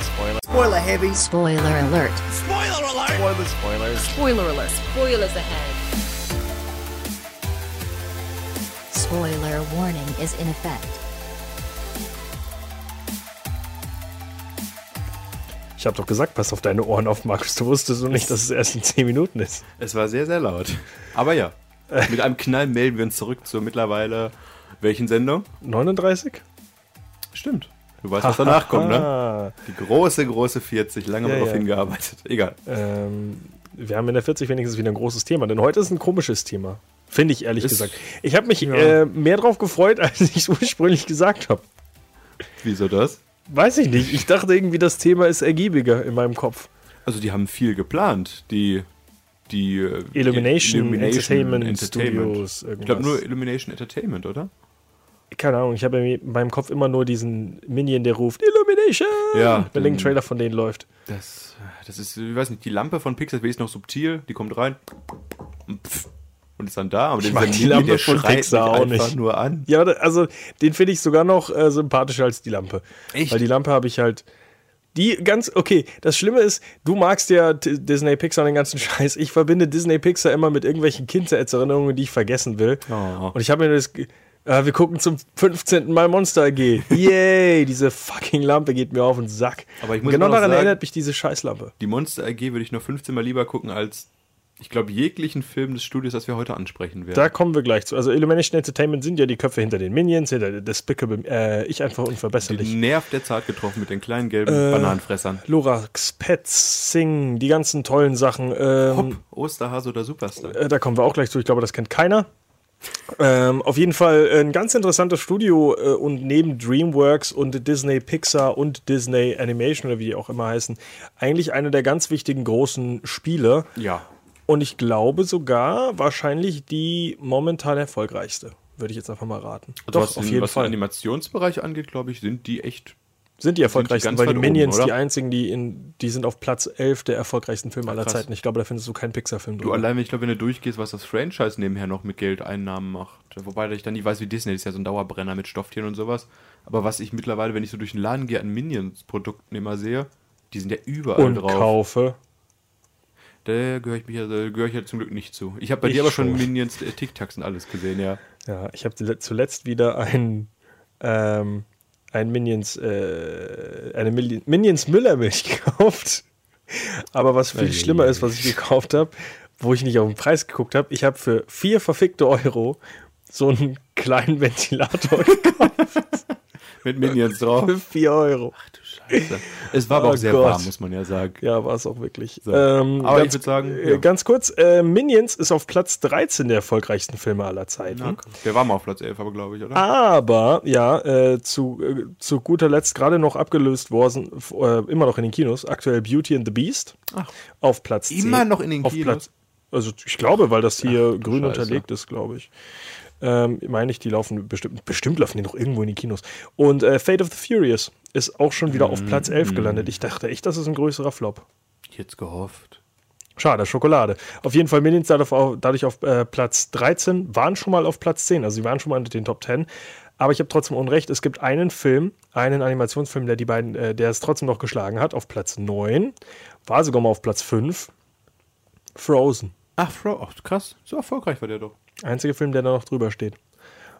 Spoiler, Spoiler. Spoiler heavy. Spoiler alert. Spoiler alert. Spoiler, spoilers. Spoiler alert. Spoilers ahead. Spoiler warning is in effect. Ich habe doch gesagt, pass auf deine Ohren auf, Markus. Du wusstest so nicht, dass es erst in 10 Minuten ist. Es war sehr, sehr laut. Aber ja, mit einem Knall melden wir uns zurück zur mittlerweile welchen Sendung? 39? Stimmt. Du weißt, was danach kommt, ne? Die große, große 40. Lange Ja, darauf ja. hingearbeitet. Egal. ähm, wir haben in der 40 wenigstens wieder ein großes Thema, denn heute ist ein komisches Thema. Finde ich ehrlich Ist- gesagt. Ich habe mich Ja. äh, mehr drauf gefreut, als ich es ursprünglich gesagt habe. Wieso das? Weiß ich nicht. Ich dachte irgendwie, das Thema ist ergiebiger in meinem Kopf. Also die haben viel geplant. Die, die äh, Illumination, Entertainment Entertainment. Studios, Ich glaube irgendwas. nur Illumination Entertainment, oder? Keine Ahnung, ich habe in meinem Kopf immer nur diesen Minion, der ruft Illumination, Ja, wenn den- irgendein Trailer von denen läuft. Das, das ist, ich weiß nicht, die Lampe von Pixar ist noch subtil, die kommt rein und ist dann da. Aber Ich mag die Lampe der von Pixar auch einfach nicht. nur an. Ja, also den finde ich sogar noch äh, sympathischer als die Lampe. Echt? Weil die Lampe habe ich halt. Die ganz, okay, das Schlimme ist, du magst ja Disney Pixar und den ganzen Scheiß. Ich verbinde Disney Pixar immer mit irgendwelchen Kindheitserinnerungen, die ich vergessen will. Oh. Und ich habe mir das. Äh, wir gucken zum 15. Mal Monster AG. Yay, diese fucking Lampe geht mir auf den Sack. Aber ich muss genau daran sagen- erinnert mich diese Scheißlampe. Die Monster AG würde ich noch 15 Mal lieber gucken als, ich glaube, jeglichen Film des Studios, das wir heute ansprechen werden. Da kommen wir gleich zu. Also Illumination Entertainment sind ja die Köpfe hinter den Minions, hinter Despicable, äh, ich einfach unverbesserlich. den Nerv der Zart getroffen mit den kleinen gelben Äh, Bananenfressern. Lorax, Pets, Sing, die ganzen tollen Sachen. Ähm, Hopp, Osterhase oder Superstar. äh, da kommen wir auch gleich zu. Ich glaube, das kennt keiner. Ähm, auf jeden Fall ein ganz interessantes Studio äh, und neben DreamWorks und Disney Pixar und Disney Animation oder wie die auch immer heißen, eigentlich eine der ganz wichtigen großen Spiele. Ja. Und ich glaube sogar wahrscheinlich die momentan erfolgreichste. Würde ich jetzt einfach mal raten. Also Doch, was auf den, jeden was Fall. den Animationsbereich angeht, glaube ich, sind die echt. Sind die erfolgreichsten, ganz weil die weit oben, Minions oder? die einzigen, die in, die sind auf Platz 11 der erfolgreichsten Filme aller krass. Zeiten. Ich glaube, da findest du keinen Pixar-Film Du allein, ich glaube, wenn du durchgehst, was das Franchise nebenher noch mit Geldeinnahmen macht. Wobei ich dann nie weiß, wie Disney das ist ja so ein Dauerbrenner mit Stofftieren und sowas. Aber was ich mittlerweile, wenn ich so durch den Laden gehe, an Minions-Produkten immer sehe, die sind ja überall und drauf. kaufe. Da gehöre ich, mich ja, gehöre ich ja zum Glück nicht zu. Ich habe bei Ich dir aber schon schon. Minions, äh, Tic-Tacs und alles gesehen, ja. Ja, ich habe zuletzt wieder ein, ähm, ein Minions, äh, eine Mil- Minions Müllermilch gekauft. Aber was viel schlimmer ist, was ich gekauft habe, wo ich nicht auf den Preis geguckt habe, ich habe für vier verfickte Euro so einen kleinen Ventilator gekauft. Mit Minions drauf. für vier Euro. Scheiße. Es war aber Oh auch sehr Gott. warm, muss man ja sagen. Ja, war es auch wirklich. So. Ähm, Aber ich ganz, würd sagen, äh, ja. ganz kurz, äh, Minions ist auf Platz 13 der erfolgreichsten Filme aller Zeiten. Komm. der war mal auf Platz 11, aber glaube ich, oder? Aber, ja, äh, zu, äh, zu guter Letzt gerade noch abgelöst worden, äh, immer noch in den Kinos, aktuell Beauty and the Beast Ach. auf Platz 10. Immer noch in den auf Kinos? Platz, also ich glaube, weil das hier Ach, grün Scheiße. unterlegt ist, glaube ich. Ähm, meine ich, die laufen bestimmt, bestimmt laufen die noch irgendwo in die Kinos. Und äh, Fate of the Furious ist auch schon wieder auf Mm, Platz 11 gelandet. Ich dachte echt, das ist ein größerer Flop. Jetzt gehofft. Schade, Schokolade. Auf jeden Fall Minions dadurch auf, dadurch auf äh, Platz 13, waren schon mal auf Platz 10, also sie waren schon mal unter den Top 10. Aber ich habe trotzdem Unrecht, es gibt einen Film, einen Animationsfilm, der die beiden, äh, der es trotzdem noch geschlagen hat, auf Platz 9, war sogar mal auf Platz 5. Frozen. Ach, Frau, ach, krass. So erfolgreich war der doch. Einziger Film, der da noch drüber steht.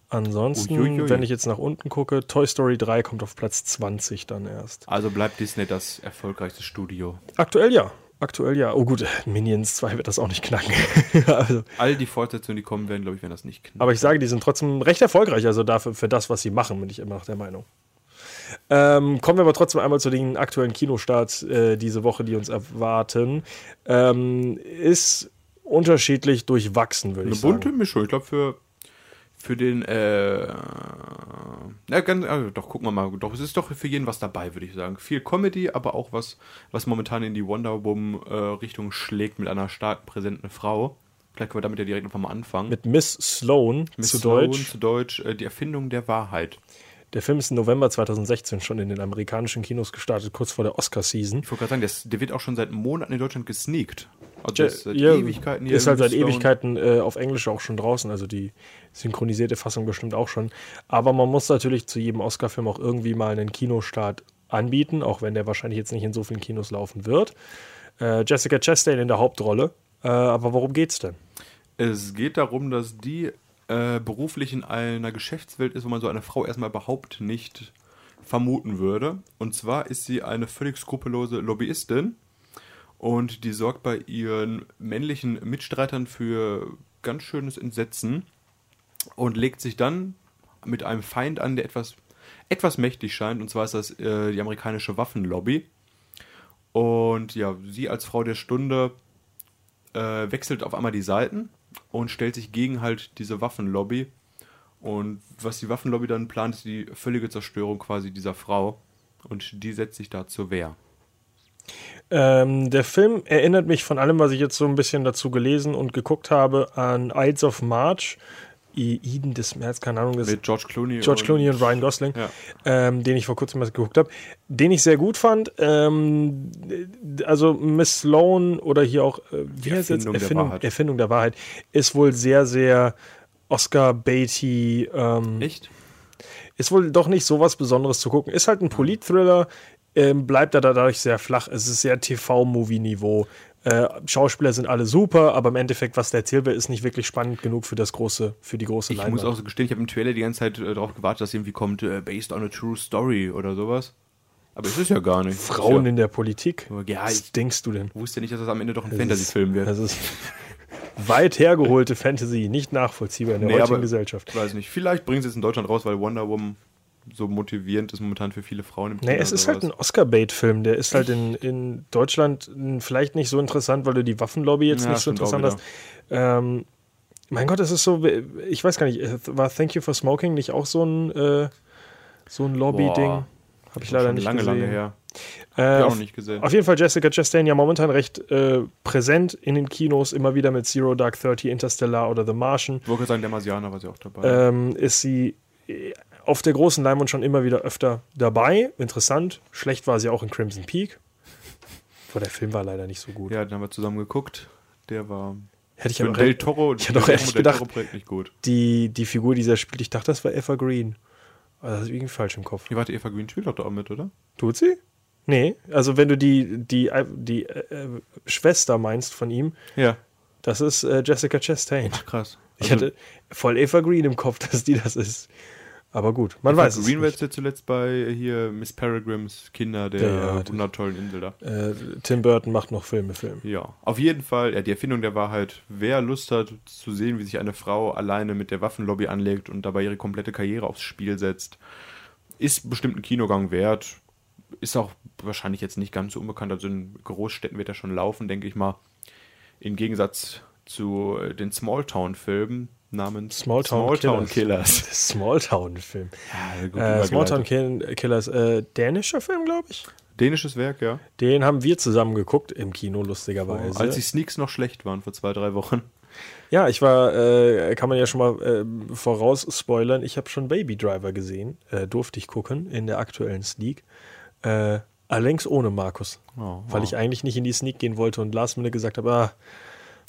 Ansonsten, Uiuiui. wenn ich jetzt nach unten gucke, Toy Story 3 kommt auf Platz 20 dann erst. Also bleibt Disney das erfolgreichste Studio. Aktuell ja. Aktuell ja. Oh gut, Minions 2 wird das auch nicht knacken. also, All die Fortsetzungen, die kommen werden, glaube ich, werden das nicht knapp. Aber ich sage, die sind trotzdem recht erfolgreich, also dafür für das, was sie machen, bin ich immer noch der Meinung. Ähm, kommen wir aber trotzdem einmal zu den aktuellen Kinostarts äh, diese Woche, die uns erwarten. Ähm, ist unterschiedlich durchwachsen, würde Eine ich sagen. bunte Mischung. Ich glaube, für, für den, äh, na, ganz, also doch, gucken wir mal. Doch, es ist doch für jeden was dabei, würde ich sagen. Viel Comedy, aber auch was, was momentan in die Wonder Woman-Richtung schlägt mit einer stark präsenten Frau. Vielleicht können wir damit ja direkt einfach mal anfangen. Mit Miss Sloan Miss zu Sloan, Deutsch. Zu Deutsch, äh, die Erfindung der Wahrheit. Der Film ist im November 2016 schon in den amerikanischen Kinos gestartet, kurz vor der Oscar-Season. Ich wollte gerade sagen, das, der wird auch schon seit Monaten in Deutschland gesneakt. Also ist seit Ja, Ewigkeiten hier. Ist halt seit. Ewigkeiten äh, auf Englisch auch schon draußen, also die synchronisierte Fassung bestimmt auch schon. Aber man muss natürlich zu jedem Oscar-Film auch irgendwie mal einen Kinostart anbieten, auch wenn der wahrscheinlich jetzt nicht in so vielen Kinos laufen wird. Äh, Jessica Chastain in der Hauptrolle. Äh, aber worum geht's denn? Es geht darum, dass die äh, beruflich in einer Geschäftswelt ist, wo man so eine Frau erstmal überhaupt nicht vermuten würde. Und zwar ist sie eine völlig skrupellose Lobbyistin und die sorgt bei ihren männlichen Mitstreitern für ganz schönes Entsetzen und legt sich dann mit einem Feind an, der etwas, etwas mächtig scheint, und zwar ist das äh, die amerikanische Waffenlobby. Und ja, sie als Frau der Stunde äh, wechselt auf einmal die Seiten und stellt sich gegen halt diese Waffenlobby. Und was die Waffenlobby dann plant, ist die völlige Zerstörung quasi dieser Frau. Und die setzt sich da zur Wehr. Ähm, der Film erinnert mich von allem, was ich jetzt so ein bisschen dazu gelesen und geguckt habe, an Ides of March. Eden des März, keine Ahnung, das Mit George Clooney. George Clooney und Ryan Gosling, Ja. ähm, den ich vor kurzem mal geguckt habe, den ich sehr gut fand. Ähm, also Miss Sloan oder hier auch äh, wie heißt jetzt? Erfindung der Erfindung, Wahrheit. Erfindung der Wahrheit ist wohl sehr, sehr Oscar Beatty. Ähm, Echt? ist wohl doch nicht so was Besonderes zu gucken. Ist halt ein Polit-Thriller, ähm, bleibt er dadurch sehr flach. Es ist sehr TV-Movie-Niveau. Äh, Schauspieler sind alle super, aber im Endeffekt, was da erzählt wird, ist nicht wirklich spannend genug für das große, für die große Ich Leinwand. muss auch so gestehen, ich habe im Trailer die ganze Zeit äh, darauf gewartet, dass irgendwie kommt, äh, based on a true story oder sowas. Aber es ist ja gar nicht. Frauen ja, in der Politik. Ja, was ich- denkst du denn? Ich wusste nicht, dass das am Ende doch ein Fantasy-Film wird. Das ist weit hergeholte Fantasy, nicht nachvollziehbar in der Nee, heutigen aber- Gesellschaft. Ich weiß nicht. Vielleicht bringen sie es in Deutschland raus, weil Wonder Woman so motivierend ist momentan für viele Frauen im Kino. Nee, es ist halt ein. Oscar-Bait-Film. Der ist halt in, in Deutschland mh, vielleicht nicht so interessant, weil du die Waffenlobby jetzt Ja, nicht so interessant hast. Ähm, mein Gott, es ist so, ich weiß gar nicht, äh, war Thank You for Smoking nicht auch so ein, äh, so ein Lobby-Ding? Habe ich leider nicht lange, gesehen. lange her. Äh, Hab ich auch auf, noch nicht gesehen. auf jeden Fall Jessica Chastain ja momentan recht äh, präsent in den Kinos, immer wieder mit Zero Dark Thirty, Interstellar oder The Martian. Ich wollte sagen, der Marsianer war sie auch dabei. ähm, ist sie auf der großen Leinwand schon immer wieder öfter dabei. Interessant. Schlecht war sie auch in Crimson Peak. Wo der Film war leider nicht so gut. ja, den haben wir zusammen geguckt. Der war Hätte ich aber Del Toro. ich hatte auch del gedacht- Toro Projekt nicht gut. die, die Figur, die er spielt, ich dachte, das war Eva Green. Aber das ist irgendwie falsch im Kopf. Die warte, Eva Green spielt doch da auch mit, oder? Tut sie? Nee, also wenn du die, die, die äh, Schwester meinst von ihm, Ja. das ist äh, Jessica Chastain. Krass. Ich hatte voll Eva Green im Kopf, dass die das ist. Aber gut, man Eva weiß es Green war nicht. jetzt zuletzt bei hier Miss Peregrines Kinder der Ja, ja, wundertollen Insel da. Äh, Tim Burton macht noch Filme, Film. Ja, auf jeden Fall, ja, die Erfindung der Wahrheit. Wer Lust hat zu sehen, wie sich eine Frau alleine mit der Waffenlobby anlegt und dabei ihre komplette Karriere aufs Spiel setzt, ist bestimmt ein Kinogang wert. Ist auch wahrscheinlich jetzt nicht ganz so unbekannt. Also in Großstädten wird er schon laufen, denke ich mal. Im Gegensatz zu äh, den Smalltown-Filmen namens Smalltown Killers. Killers. Smalltown-Film. Ja, Äh, Smalltown Killers, äh, dänischer Film, glaube ich. Dänisches Werk, ja. Den haben wir zusammen geguckt im Kino, lustigerweise. Als die Sneaks noch schlecht waren vor zwei, drei Wochen. ja, ich war, äh, kann man ja schon mal äh, voraus spoilern, ich habe schon Baby Driver gesehen, äh, durfte ich gucken in der aktuellen Sneak. Äh, allerdings ohne Markus, Oh, weil oh. ich eigentlich nicht in die Sneak gehen wollte und Last Minute gesagt habe, ah,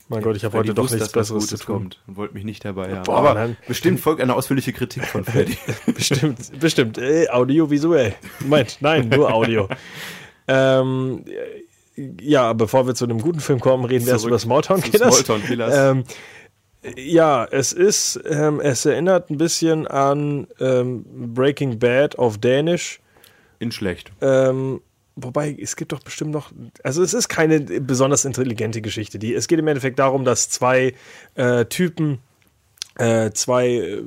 mein Gott, ich habe heute doch wusste, nichts Besseres zu Gutes tun. kommt und wollte mich nicht dabei haben. Boah, Aber dann- bestimmt folgt eine ausführliche Kritik von Freddy. bestimmt, bestimmt. Äh, audiovisuell. Meint, nein, nur Audio. ähm, äh, ja, bevor wir zu einem guten Film kommen, reden wir erst über Smalltown zu Killers. Smalltown Killers. Ähm, ja, es ist, ähm, es erinnert ein bisschen an ähm, Breaking Bad auf Dänisch. In schlecht. Ähm, wobei, es gibt doch bestimmt noch. Also, es ist keine besonders intelligente Geschichte. Die, es geht im Endeffekt darum, dass zwei äh, Typen, äh, zwei, äh,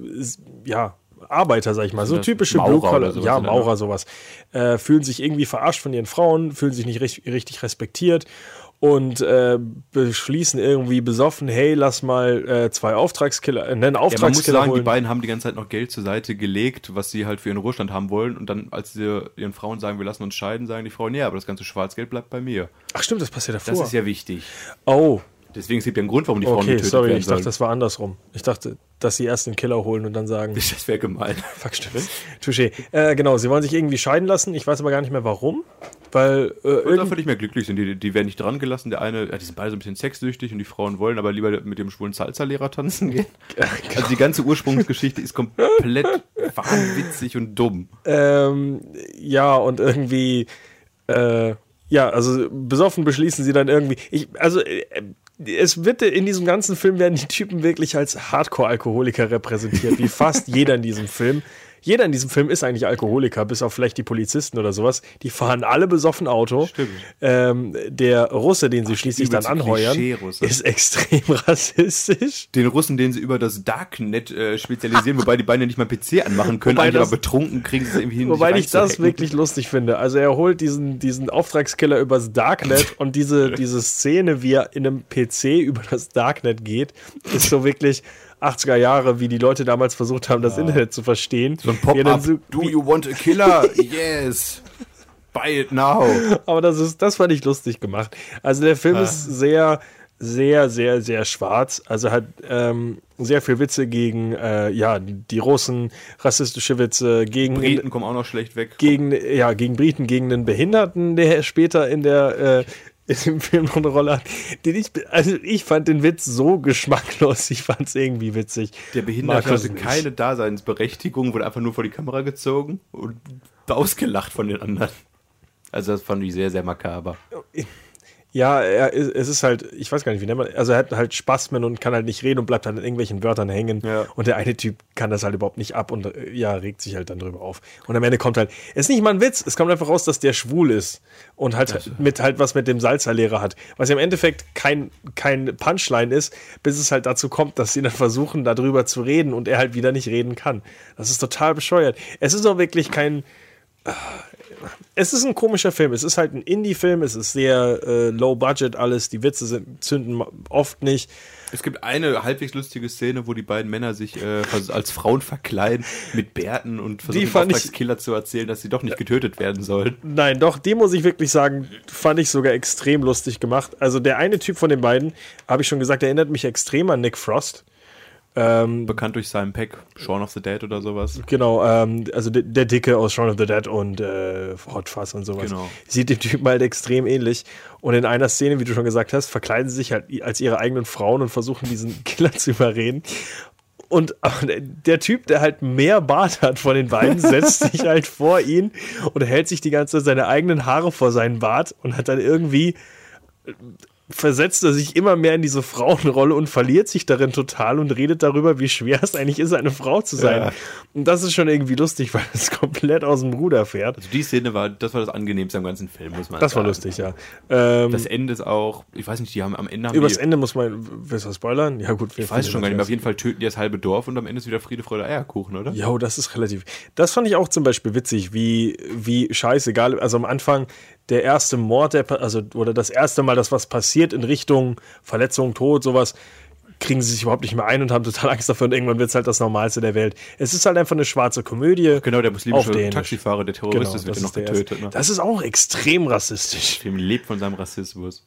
ja, Arbeiter, sag ich mal, so typische Maurer ja, der Maurer, sowas, äh, fühlen sich irgendwie verarscht von ihren Frauen, fühlen sich nicht richtig, richtig respektiert und äh, beschließen irgendwie besoffen, hey, lass mal äh, zwei Auftragskiller, äh, einen Ja, man muss Auftragskiller sagen, die holen. beiden haben die ganze Zeit noch Geld zur Seite gelegt, was sie halt für ihren Ruhestand haben wollen. Und dann, als sie ihren Frauen sagen, wir lassen uns scheiden, sagen die Frauen, ja, aber das ganze Schwarzgeld bleibt bei mir. Ach stimmt, das passiert davor. Das ist ja wichtig. oh, Deswegen es ja ein Grund, warum die Frauen okay, getötet sorry, werden ich dachte, das war andersrum. Ich dachte, dass sie erst den Killer holen und dann sagen, Das wäre gemein. fuck, stimmt. Touché. Äh, genau, sie wollen sich irgendwie scheiden lassen. Ich weiß aber gar nicht mehr warum. Weil äh, Und einfach nicht mehr glücklich sind. Die, die werden nicht dran gelassen. Der eine, ja, die sind beide so ein bisschen sexsüchtig und die Frauen wollen aber lieber mit dem schwulen Salsa-Lehrer tanzen gehen. Also die ganze Ursprungsgeschichte ist komplett wahnwitzig und dumm. Ähm, ja, und irgendwie, äh, ja, also besoffen beschließen sie dann irgendwie. Ich, also, äh, es wird in diesem ganzen Film werden die Typen wirklich als Hardcore-Alkoholiker repräsentiert, wie fast jeder in diesem Film. Jeder in diesem Film ist eigentlich Alkoholiker, bis auf vielleicht die Polizisten oder sowas. Die fahren alle besoffen Auto. Stimmt. Ähm, der Russe, den sie schließlich dann anheuern, ist extrem rassistisch. Den Russen, den sie über das Darknet äh, spezialisieren, wobei die beiden ja nicht mal PC anmachen können, Wobei das- aber betrunken kriegen sie es irgendwie hin. Wobei ich das wirklich lustig finde. Also er holt diesen, diesen Auftragskiller übers Darknet und diese, diese Szene, wie er in einem PC über das Darknet geht, ist so wirklich 80er Jahre, wie die Leute damals versucht haben, das Internet zu verstehen. So ein Pop-up. Do you want a killer? yes. Buy it now. Aber das ist, das fand ich lustig gemacht. Also der Film ist sehr, sehr, sehr, sehr schwarz. Also hat ähm, sehr viel Witze gegen äh, ja die Russen, rassistische Witze gegen Briten kommen auch noch schlecht weg. gegen, ja, gegen Briten, gegen einen Behinderten, der später in der äh, in dem Film noch eine Rolle hat. Den ich, also ich fand den Witz so geschmacklos, ich fand es irgendwie witzig. Der Behinderte hatte nicht. keine Daseinsberechtigung, wurde einfach nur vor die Kamera gezogen und ausgelacht von den anderen. Also das fand ich sehr, sehr makaber. Ja, er, es ist halt, ich weiß gar nicht, wie nennt man, also er hat halt Spasmen und kann halt nicht reden und bleibt halt an irgendwelchen Wörtern hängen. Ja. Und der eine Typ kann das halt überhaupt nicht ab und ja, regt sich halt dann drüber auf. Und am Ende kommt halt, es ist nicht mal ein Witz, es kommt einfach raus, dass der schwul ist und halt mit halt was mit dem Salzerlehrer hat. Was ja im Endeffekt kein, kein Punchline ist, bis es halt dazu kommt, dass sie dann versuchen, darüber zu reden und er halt wieder nicht reden kann. Das ist total bescheuert. Es ist auch wirklich kein, es ist ein komischer Film. Es ist halt ein Indie-Film. Es ist sehr äh, low budget alles. Die Witze sind, zünden oft nicht. Es gibt eine halbwegs lustige Szene, wo die beiden Männer sich äh, als Frauen verkleiden mit Bärten und versuchen, ich- Auftragskiller zu erzählen, dass sie doch nicht getötet werden sollen. Nein, doch, die muss ich wirklich sagen, fand ich sogar extrem lustig gemacht. Also der eine Typ von den beiden, habe ich schon gesagt, erinnert mich extrem an Nick Frost. Bekannt durch Simon Peck, Shaun of the Dead oder sowas. Genau, ähm, also der, der Dicke aus Shaun of the Dead und äh, Hot Fuzz und sowas. Genau. Sieht dem Typen halt extrem ähnlich. Und in einer Szene, wie du schon gesagt hast, verkleiden sie sich halt als ihre eigenen Frauen und versuchen, diesen Killer zu überreden. Und der Typ, der halt mehr Bart hat von den beiden, setzt sich halt vor ihn und hält sich die ganze Zeit seine eigenen Haare vor seinen Bart und hat dann irgendwie versetzt er sich immer mehr in diese Frauenrolle und verliert sich darin total und redet darüber, wie schwer es eigentlich ist, eine Frau zu sein. Ja. Und das ist schon irgendwie lustig, weil es komplett aus dem Ruder fährt. Also die Szene war, das war das angenehmste am ganzen Film, muss man Das war sagen. lustig, ja. Ähm, Das Ende ist auch, ich weiß nicht, die haben am Ende haben übers die, Ende muss man, willst du spoilern? Ja gut, wir ich weiß schon gar nicht mehr, auf jeden Fall töten die das halbe Dorf und am Ende ist wieder Friede, Freude, Eierkuchen, oder? Jo, das ist relativ. Das fand ich auch zum Beispiel witzig, wie, wie scheißegal. Also am Anfang der erste Mord, der, also, oder das erste Mal, dass was passiert in Richtung Verletzung, Tod, sowas, kriegen sie sich überhaupt nicht mehr ein und haben total Angst dafür und irgendwann wird es halt das Normalste der Welt. Es ist halt einfach eine schwarze Komödie. Genau, der muslimische. Taxifahrer, der Terrorist Genau, ist, wird ja noch getötet. Ne? Das ist auch extrem rassistisch. Der Film lebt von seinem Rassismus.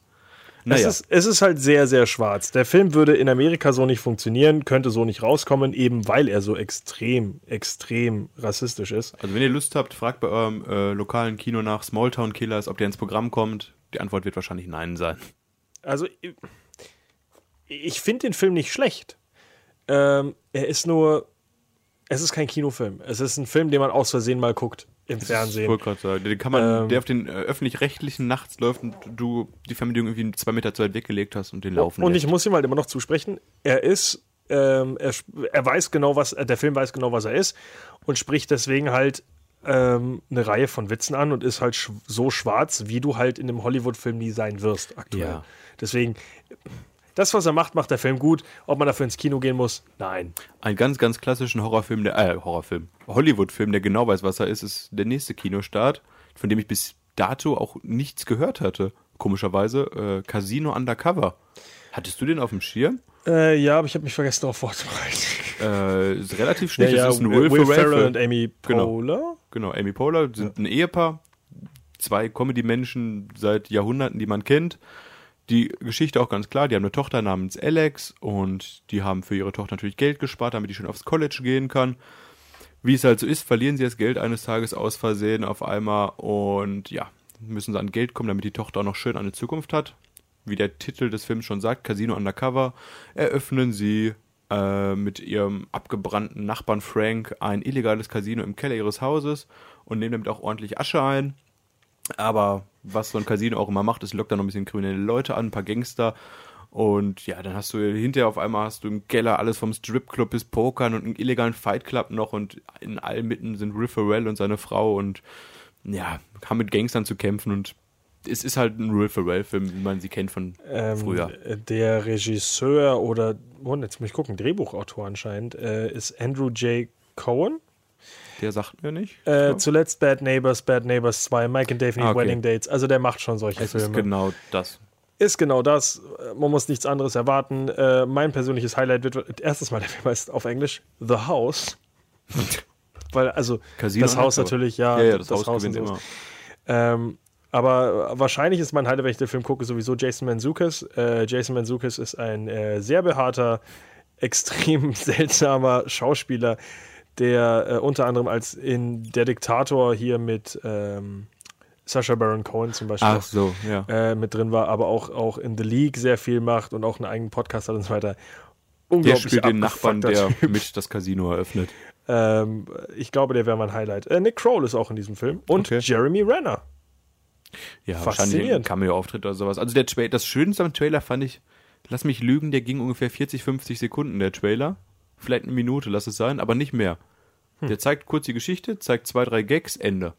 Es, Naja, ist, es ist halt sehr, sehr schwarz. Der Film würde in Amerika so nicht funktionieren, könnte so nicht rauskommen, eben weil er so extrem, extrem rassistisch ist. also wenn ihr Lust habt, fragt bei eurem äh, lokalen Kino nach Smalltown Killers, ob der ins Programm kommt. Die Antwort wird wahrscheinlich Nein sein. Also, ich, ich finde den Film nicht schlecht. Ähm, er ist nur, es ist kein Kinofilm. Es ist ein Film, den man aus Versehen mal guckt im Ich Fernsehen. wollte gerade sagen, den kann man, Ähm, der auf den äh, öffentlich-rechtlichen nachts läuft und du die Fernbedienung irgendwie zwei Meter zu weit weggelegt hast und den laufen Und lässt. ich muss ihm halt immer noch zusprechen, er ist, ähm, er, er weiß genau, was, äh, der Film weiß genau, was er ist und spricht deswegen halt ähm, eine Reihe von Witzen an und ist halt sch so schwarz, wie du halt in einem Hollywood-Film nie sein wirst aktuell. Ja. Deswegen, das, was er macht, macht der Film gut. Ob man dafür ins Kino gehen muss, nein. Einen ganz, ganz klassischen Horrorfilm, der, äh, Horrorfilm, Hollywood-Film, der genau weiß, was er ist, ist der nächste Kinostart, von dem ich bis dato auch nichts gehört hatte. Komischerweise, äh, Casino Undercover. Hattest du den auf dem Schirm? Äh, ja, aber ich habe mich vergessen, darauf vorzubereiten. Äh, ist relativ schlicht. ja, es ist ein Will, Will, Ferrell und Amy Genau. Poehler. Genau, Amy Poehler sind ein Ehepaar, zwei Comedy-Menschen seit Jahrhunderten, die man kennt. Die Geschichte auch ganz klar. Die haben eine Tochter namens Alex und die haben für ihre Tochter natürlich Geld gespart, damit die schon aufs College gehen kann. Wie es halt so ist, verlieren sie das Geld eines Tages aus Versehen auf einmal und ja, müssen sie an Geld kommen, damit die Tochter auch noch schön eine Zukunft hat. Wie der Titel des Films schon sagt, Casino Undercover, eröffnen sie äh, mit ihrem abgebrannten Nachbarn Frank ein illegales Casino im Keller ihres Hauses und nehmen damit auch ordentlich Asche ein. Aber was so ein Casino auch immer macht, ist lockt da noch ein bisschen kriminelle Leute an, ein paar Gangster. Und ja, dann hast du hinterher auf einmal hast du im Keller alles vom Stripclub bis Pokern und einen illegalen Fight Club noch und in allen Mitten sind Farrell und seine Frau und ja, haben mit Gangstern zu kämpfen und es ist halt ein Will Ferrell-Film, wie man sie kennt von Ähm, früher. Der Regisseur oder, oh, jetzt muss ich gucken, Drehbuchautor anscheinend, äh, ist Andrew J. Cohen. Der sagt mir nicht. Äh. Zuletzt Bad Neighbors, Bad Neighbors 2, Mike and Dave Need Ah, okay. Wedding Dates. Also der macht schon solche es Filme. ist genau das. Ist genau das. Man muss nichts anderes erwarten. Äh, mein persönliches Highlight wird erstes Mal der Film heißt auf Englisch The House. Weil, also, Casino das Haus natürlich, ja. Ja, ja, das, Haus, und gewinnt immer. Ähm, aber wahrscheinlich ist mein Highlight, wenn ich den Film gucke, sowieso Jason Manzukis. Äh, Jason Manzukis ist ein äh, sehr behaarter, extrem seltsamer Schauspieler, der äh, unter anderem als in Der Diktator hier mit ähm, Sacha Baron Cohen zum Beispiel Ach so, ja. äh, mit drin war, aber auch, auch in The League sehr viel macht und auch einen eigenen Podcast hat und so weiter. Der Unglaublich spielt den Nachbarn, der Typ. mit das Casino eröffnet. Ähm, ich glaube, der wäre mein Highlight. Äh, Nick Kroll ist auch in diesem Film. Und Okay. Jeremy Renner. Ja, wahrscheinlich Faszinierend. ein Cameo-Auftritt oder sowas. Also der Tra das Schönste am Trailer fand ich, lass mich lügen, der ging ungefähr 40, 50 Sekunden, der Trailer. Vielleicht eine Minute, lass es sein, aber nicht mehr. Hm. Der zeigt kurz die Geschichte, zeigt zwei, drei Gags, Ende.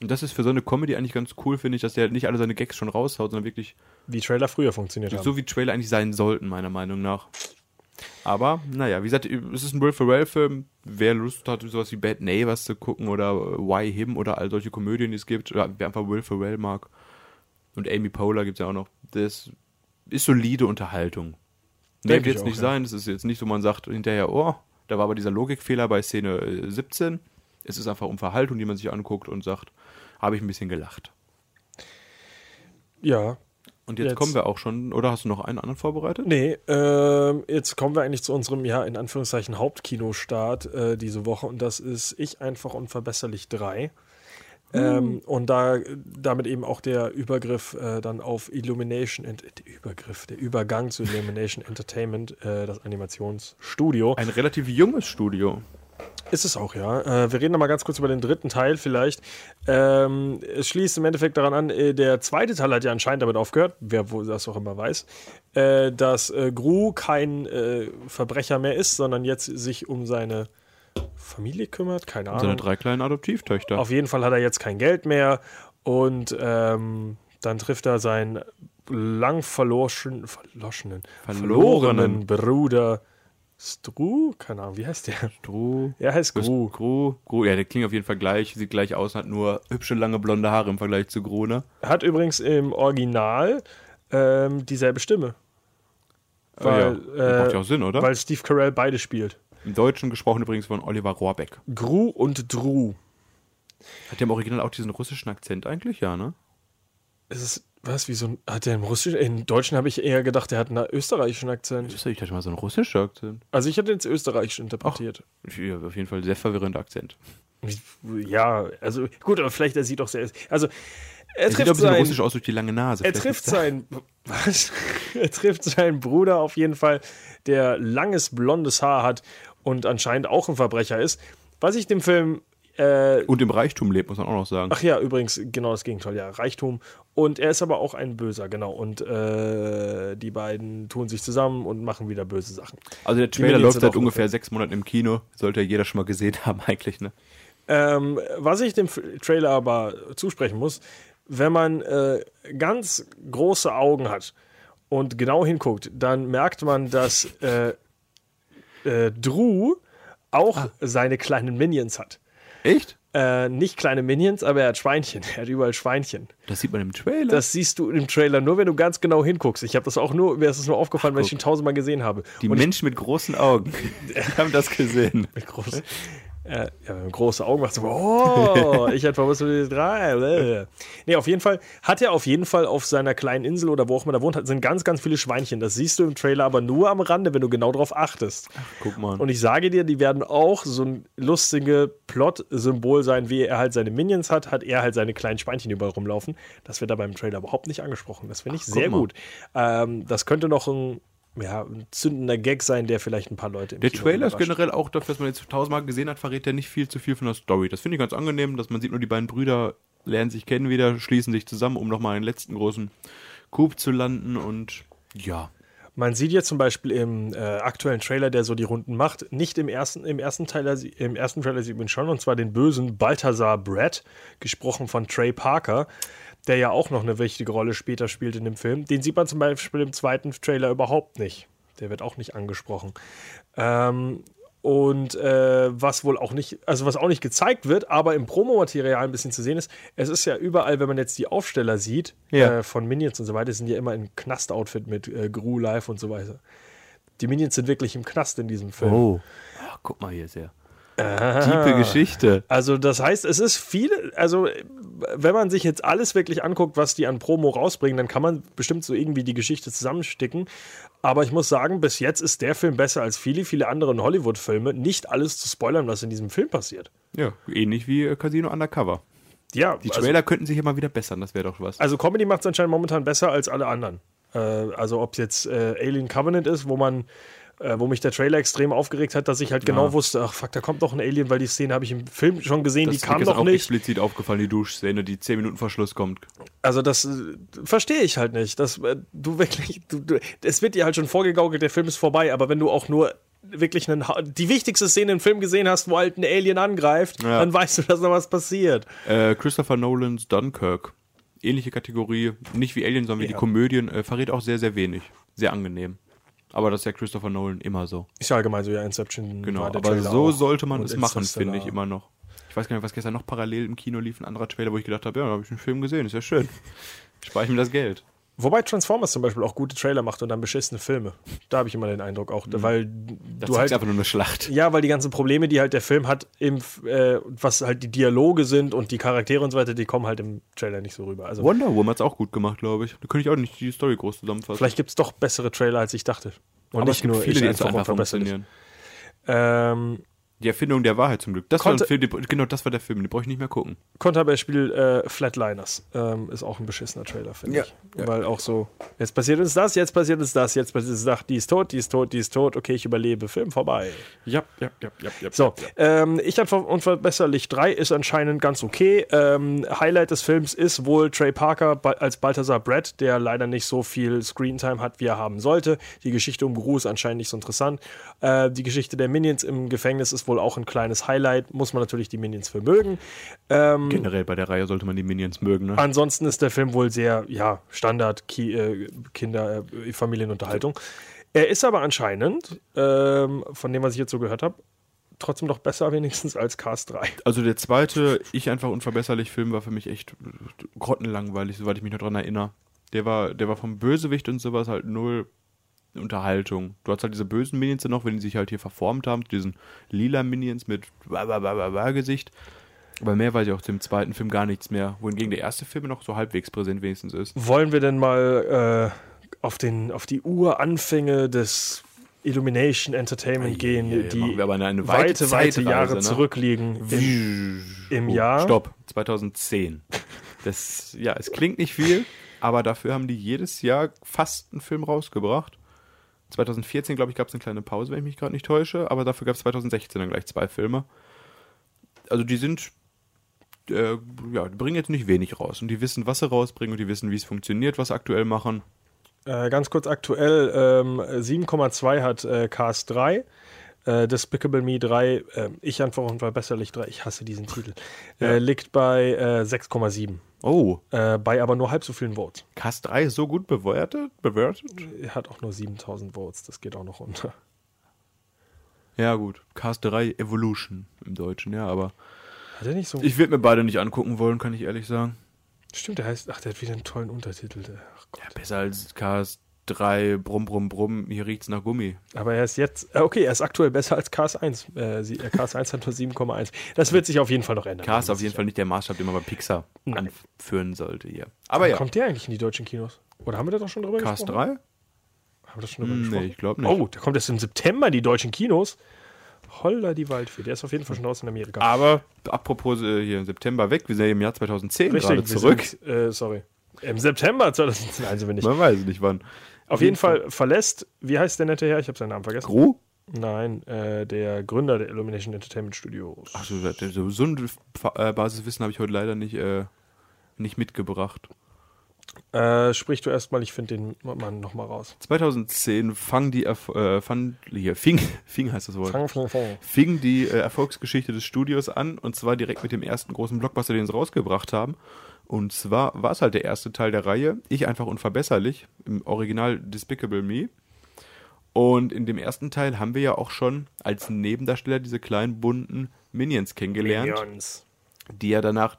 Und das ist für so eine Comedy eigentlich ganz cool, finde ich, dass der halt nicht alle seine Gags schon raushaut, sondern wirklich Wie Trailer früher funktioniert haben. so wie Trailer eigentlich sein sollten, meiner Meinung nach. Aber, naja, wie gesagt, es ist ein Will Ferrell-Film. Wer Lust hat, sowas wie Bad Neighbors zu gucken oder äh, Why Him oder all solche Komödien, die es gibt, oder wer einfach Will Ferrell mag. Und Amy Poehler gibt es ja auch noch. Das ist solide Unterhaltung. Denke wird es nicht ja. sein. Das ist jetzt nicht so, man sagt hinterher, oh, da war aber dieser Logikfehler bei Szene äh, 17. Es ist einfach Unterhaltung, die man sich anguckt und sagt, habe ich ein bisschen gelacht. ja. Und jetzt, Jetzt- kommen wir auch schon, oder hast du noch einen anderen vorbereitet? Nee, ähm, jetzt kommen wir eigentlich zu unserem, ja, in Anführungszeichen Hauptkinostart äh, diese Woche und das ist Ich einfach unverbesserlich 3. Ähm, und da damit eben auch der Übergriff äh, dann auf Illumination, Ent- der Übergriff, der Übergang zu Illumination Entertainment, äh, das Animationsstudio. Ein relativ junges Studio. Ist es auch, ja. Äh, wir reden noch mal ganz kurz über den dritten Teil vielleicht. Ähm, es schließt im Endeffekt daran an, äh, der zweite Teil hat ja anscheinend damit aufgehört, wer wohl das auch immer weiß, äh, dass äh, Gru kein äh, Verbrecher mehr ist, sondern jetzt sich um seine Familie kümmert. Keine Ahnung. Seine drei kleinen Adoptivtöchter. Auf jeden Fall hat er jetzt kein Geld mehr und ähm, dann trifft er seinen lang verloschen, verloschenen, Verlorenen. verlorenen Bruder Stru? Keine Ahnung, wie heißt der? Gru. Er heißt Gru. Gru. Gru. Ja, der klingt auf jeden Fall gleich, sieht gleich aus, hat nur hübsche lange blonde Haare im Vergleich zu Gru, ne? Hat übrigens im Original ähm, dieselbe Stimme. Weil, ja. Das macht äh, ja auch Sinn, oder? weil Steve Carell beide spielt. Im Deutschen gesprochen übrigens von Oliver Rohrbeck. Gru und Dru. Hat der im Original auch diesen russischen Akzent eigentlich? Ja, ne? Ist es, was, wie so ein, hat der im Russischen, im Deutschen habe ich eher gedacht, der hat einen österreichischen Akzent. Das ich hatte mal so einen russischen Akzent. Also ich hatte ins Österreichisch interpretiert. Ja, auf jeden Fall sehr verwirrender Akzent. Ja, also gut, aber vielleicht, er sieht doch sehr, also er Er sieht auch ein trifft bisschen seinen, russisch aus durch die lange Nase. er trifft seinen, was? er trifft seinen Bruder auf jeden Fall, der langes blondes Haar hat und anscheinend auch ein Verbrecher ist. Was ich dem Film äh, Und im Reichtum lebt, muss man auch noch sagen. Ach ja, übrigens, genau das Gegenteil, ja, Reichtum. Und er ist aber auch ein Böser, genau. Und äh, die beiden tun sich zusammen und machen wieder böse Sachen. Also der Trailer läuft seit ungefähr sechs Monaten im Kino. Sollte ja jeder schon mal gesehen haben, eigentlich, ne? Ähm, was ich dem Trailer aber zusprechen muss, wenn man äh, ganz große Augen hat und genau hinguckt, dann merkt man, dass äh, Drew auch Ah. seine kleinen Minions hat. Echt? Äh, nicht kleine Minions, aber er hat Schweinchen. Er hat überall Schweinchen. Das sieht man im Trailer. Das siehst du im Trailer nur, wenn du ganz genau hinguckst. Ich habe das auch nur, mir ist es nur aufgefallen, weil ich ihn tausendmal gesehen habe. die Und ich- Menschen mit großen Augen haben das gesehen. mit groß. Äh, ja, wenn man große Augen macht, so, oh, ich hatte verwusst die drei. Nee, auf jeden Fall hat er auf jeden Fall auf seiner kleinen Insel oder wo auch immer er wohnt, sind ganz, ganz viele Schweinchen. Das siehst du im Trailer aber nur am Rande, wenn du genau darauf achtest. Guck mal. Und ich sage dir, die werden auch so ein lustige Plot-Symbol sein, wie er halt seine Minions hat, hat er halt seine kleinen Schweinchen überall rumlaufen. Das wird da beim Trailer überhaupt nicht angesprochen. Das finde ich Ach, sehr gut. Ähm, das könnte noch ein, ja, ein zündender Gag sein, der vielleicht ein paar Leute im Der Kino Trailer ist generell auch dafür, dass man jetzt tausendmal gesehen hat, verrät er nicht viel zu viel von der Story. Das finde ich ganz angenehm, dass man sieht nur die beiden Brüder lernen sich kennen wieder, schließen sich zusammen, um nochmal einen letzten großen Coup zu landen und ja. Man sieht jetzt zum Beispiel im äh, aktuellen Trailer, der so die Runden macht, nicht im ersten, im ersten Trailer, im ersten Trailer sieht man schon, und zwar den bösen Balthasar Brett, gesprochen von Trey Parker, der ja auch noch eine wichtige Rolle später spielt in dem Film. Den sieht man zum Beispiel im zweiten Trailer überhaupt nicht. Der wird auch nicht angesprochen. Ähm, und äh, was wohl auch nicht, also was auch nicht gezeigt wird, aber im Promomaterial ein bisschen zu sehen ist, es ist ja überall, wenn man jetzt die Aufsteller sieht, Ja. äh, von Minions und so weiter, sind ja immer in Knast-Outfit mit äh, Gru Live und so weiter. Die Minions sind wirklich im Knast in diesem Film. Oh. Ach, guck mal hier sehr. Tiefe Geschichte. Also das heißt, es ist viel, also wenn man sich jetzt alles wirklich anguckt, was die an Promo rausbringen, dann kann man bestimmt so irgendwie die Geschichte zusammensticken. Aber ich muss sagen, bis jetzt ist der Film besser als viele, viele andere Hollywood-Filme. Nicht alles zu spoilern, was in diesem Film passiert. Ja, ähnlich wie äh, Casino Undercover. Ja, Die also- Trailer könnten sich immer wieder bessern, das wäre doch was. Also Comedy macht es anscheinend momentan besser als alle anderen. Äh, also ob es jetzt äh, Alien Covenant ist, wo man, äh, wo mich der Trailer extrem aufgeregt hat, dass ich halt genau wusste, ach fuck, da kommt doch ein Alien, weil die Szene habe ich im Film schon gesehen, das die kam noch auch nicht. explizit aufgefallen, die Duschszene, die 10 Minuten vor Schluss kommt. Also das äh, verstehe ich halt nicht. Dass äh, du wirklich, du, du, es wird dir halt schon vorgegaukelt, der Film ist vorbei, aber wenn du auch nur wirklich einen, die wichtigste Szene im Film gesehen hast, wo halt ein Alien angreift, Ja. dann weißt du, dass da was passiert. Äh, Christopher Nolans Dunkirk. Ähnliche Kategorie, nicht wie Alien, sondern wie Ja. die Komödien, äh, verrät auch sehr, sehr wenig. Sehr angenehm. Aber das ist ja Christopher Nolan immer so. Ist ja allgemein so, ja, Inception Genau, aber Trailer so sollte man es machen, finde ich immer noch. Ich weiß gar nicht, was gestern noch parallel im Kino lief, ein anderer Trailer, wo ich gedacht habe, ja, da habe ich einen Film gesehen, ist ja schön. Spare ich mir das Geld. Wobei Transformers zum Beispiel auch gute Trailer macht und dann beschissene Filme. Da habe ich immer den Eindruck auch, weil Mhm. Das du halt einfach nur eine Schlacht. Ja, weil die ganzen Probleme, die halt der Film hat, im, äh, was halt die Dialoge sind und die Charaktere und so weiter, die kommen halt im Trailer nicht so rüber. Also Wonder Woman hat es auch gut gemacht, glaube ich. Da könnte ich auch nicht die Story groß zusammenfassen. vielleicht gibt es doch bessere Trailer, als ich dachte. Und aber nicht es gibt nur viele, ich die einfach einfach funktionieren. Ähm, Die Erfindung der Wahrheit zum Glück. Das war Konnte- ein Film, den- genau das war der Film, den brauche ich nicht mehr gucken. Konterbeispiel äh, Flatliners ähm, ist auch ein beschissener Trailer, finde Ja, ich. ja. Weil auch so, jetzt passiert uns das, jetzt passiert uns das, jetzt passiert uns das, die ist tot, die ist tot, die ist tot, okay, ich überlebe, Film vorbei. Ja, ja, ja, ja, ja. So, ähm, Ich hatte unverbesserlich 3 ist anscheinend ganz okay. Ähm, Highlight des Films ist wohl Trey Parker als Balthasar Brett, der leider nicht so viel Screentime hat, wie er haben sollte. Die Geschichte um Gru ist anscheinend nicht so interessant. Äh, die Geschichte der Minions im Gefängnis ist wohl auch ein kleines Highlight. Muss man natürlich die Minions für mögen. Ähm, Generell bei der Reihe sollte man die Minions mögen, ne? Ansonsten ist der Film wohl sehr, ja, Standard Ki äh, Kinder, äh, Familienunterhaltung. Er ist aber anscheinend, ähm, von dem, was ich jetzt so gehört habe, trotzdem noch besser wenigstens als Cast 3. Also der zweite, ich einfach unverbesserlich Film, war für mich echt grottenlangweilig, soweit ich mich noch dran erinnere. Der war, der war vom Bösewicht und sowas halt null Unterhaltung. Du hast halt diese bösen Minions dann noch, wenn die sich halt hier verformt haben, diesen lila Minions mit Gesicht. Aber mehr weiß ich auch zum zweiten Film gar nichts mehr. Wohingegen der erste Film noch so halbwegs präsent wenigstens ist. Wollen wir denn mal äh, auf, den, auf die Uranfänge des Illumination Entertainment gehen, Eieiei, die machen wir aber eine- eine weite, weite weite Jahre ne? zurückliegen im, im Oh, Jahr? Stopp, 2010. Das, ja, es klingt nicht viel, aber dafür haben die jedes Jahr fast einen Film rausgebracht. 2014, glaube ich, gab es eine kleine Pause, wenn ich mich gerade nicht täusche, aber dafür gab es 2016 dann gleich zwei Filme. Also die sind, äh, ja, die bringen jetzt nicht wenig raus und die wissen, was sie rausbringen und die wissen, wie es funktioniert, was sie aktuell machen. Äh, ganz kurz aktuell, ähm, 7,2 hat äh, Cast 3. Äh, Despicable Me 3, äh, ich einfach unverbesserlich 3, ich hasse diesen Titel, äh, liegt bei äh, 6,7. Oh, Äh, bei aber nur halb so vielen Votes. Cast 3 ist so gut bewertet, bewertet? Er hat auch nur 7000 Votes, das geht auch noch runter. Ja gut, Cast 3 Evolution im Deutschen, ja, aber Hat er nicht so. ich würde mir beide nicht angucken wollen, kann ich ehrlich sagen. Stimmt, der heißt, ach, der hat wieder einen tollen Untertitel. Der. Ja, besser als Cast drei Brumm, Brumm, Brumm, hier riecht's nach Gummi. Aber er ist jetzt, äh, okay, er ist aktuell besser als Cars 1. Äh, sie- äh, Cars 1 hat nur 7,1. Das wird sich auf jeden Fall noch ändern. Cars ist auf jeden Fall nicht der Maßstab, den man bei Pixar Nein. anführen sollte hier. Aber ja, Kommt der eigentlich in die deutschen Kinos? Oder haben wir da doch schon drüber Cars gesprochen? 3? Haben wir das schon drüber Nee, gesprochen? ich glaube nicht. Oh, der kommt erst im September in die deutschen Kinos. Holla die Waldfee. Der ist auf jeden Fall schon raus in Amerika. Aber apropos äh, hier im September weg, wir sind ja im Jahr 2010 gerade wir zurück. Sind, äh, sorry. Im September 2010, nein, sind wir nicht. Man weiß nicht wann. Auf jeden Fall verlässt, wie heißt der nette Herr? Ich habe seinen Namen vergessen. Gru? Nein, äh, der Gründer der Illumination Entertainment Studios. Ach so, das- so, so ein äh, Basiswissen habe ich heute leider nicht, äh, nicht mitgebracht. Äh, sprich du erstmal, ich finde den Mann nochmal raus. 2010 fang die Erf äh, fang, hier, fing, fing heißt das Wort. Fang, fang, fang. fing die äh, Erfolgsgeschichte des Studios an und zwar direkt mit dem ersten großen Blockbuster, den sie rausgebracht haben. Und zwar war es halt der erste Teil der Reihe, Ich einfach unverbesserlich, im Original Despicable Me. Und in dem ersten Teil haben wir ja auch schon als Nebendarsteller diese kleinen bunten Minions kennengelernt, Minions. die ja danach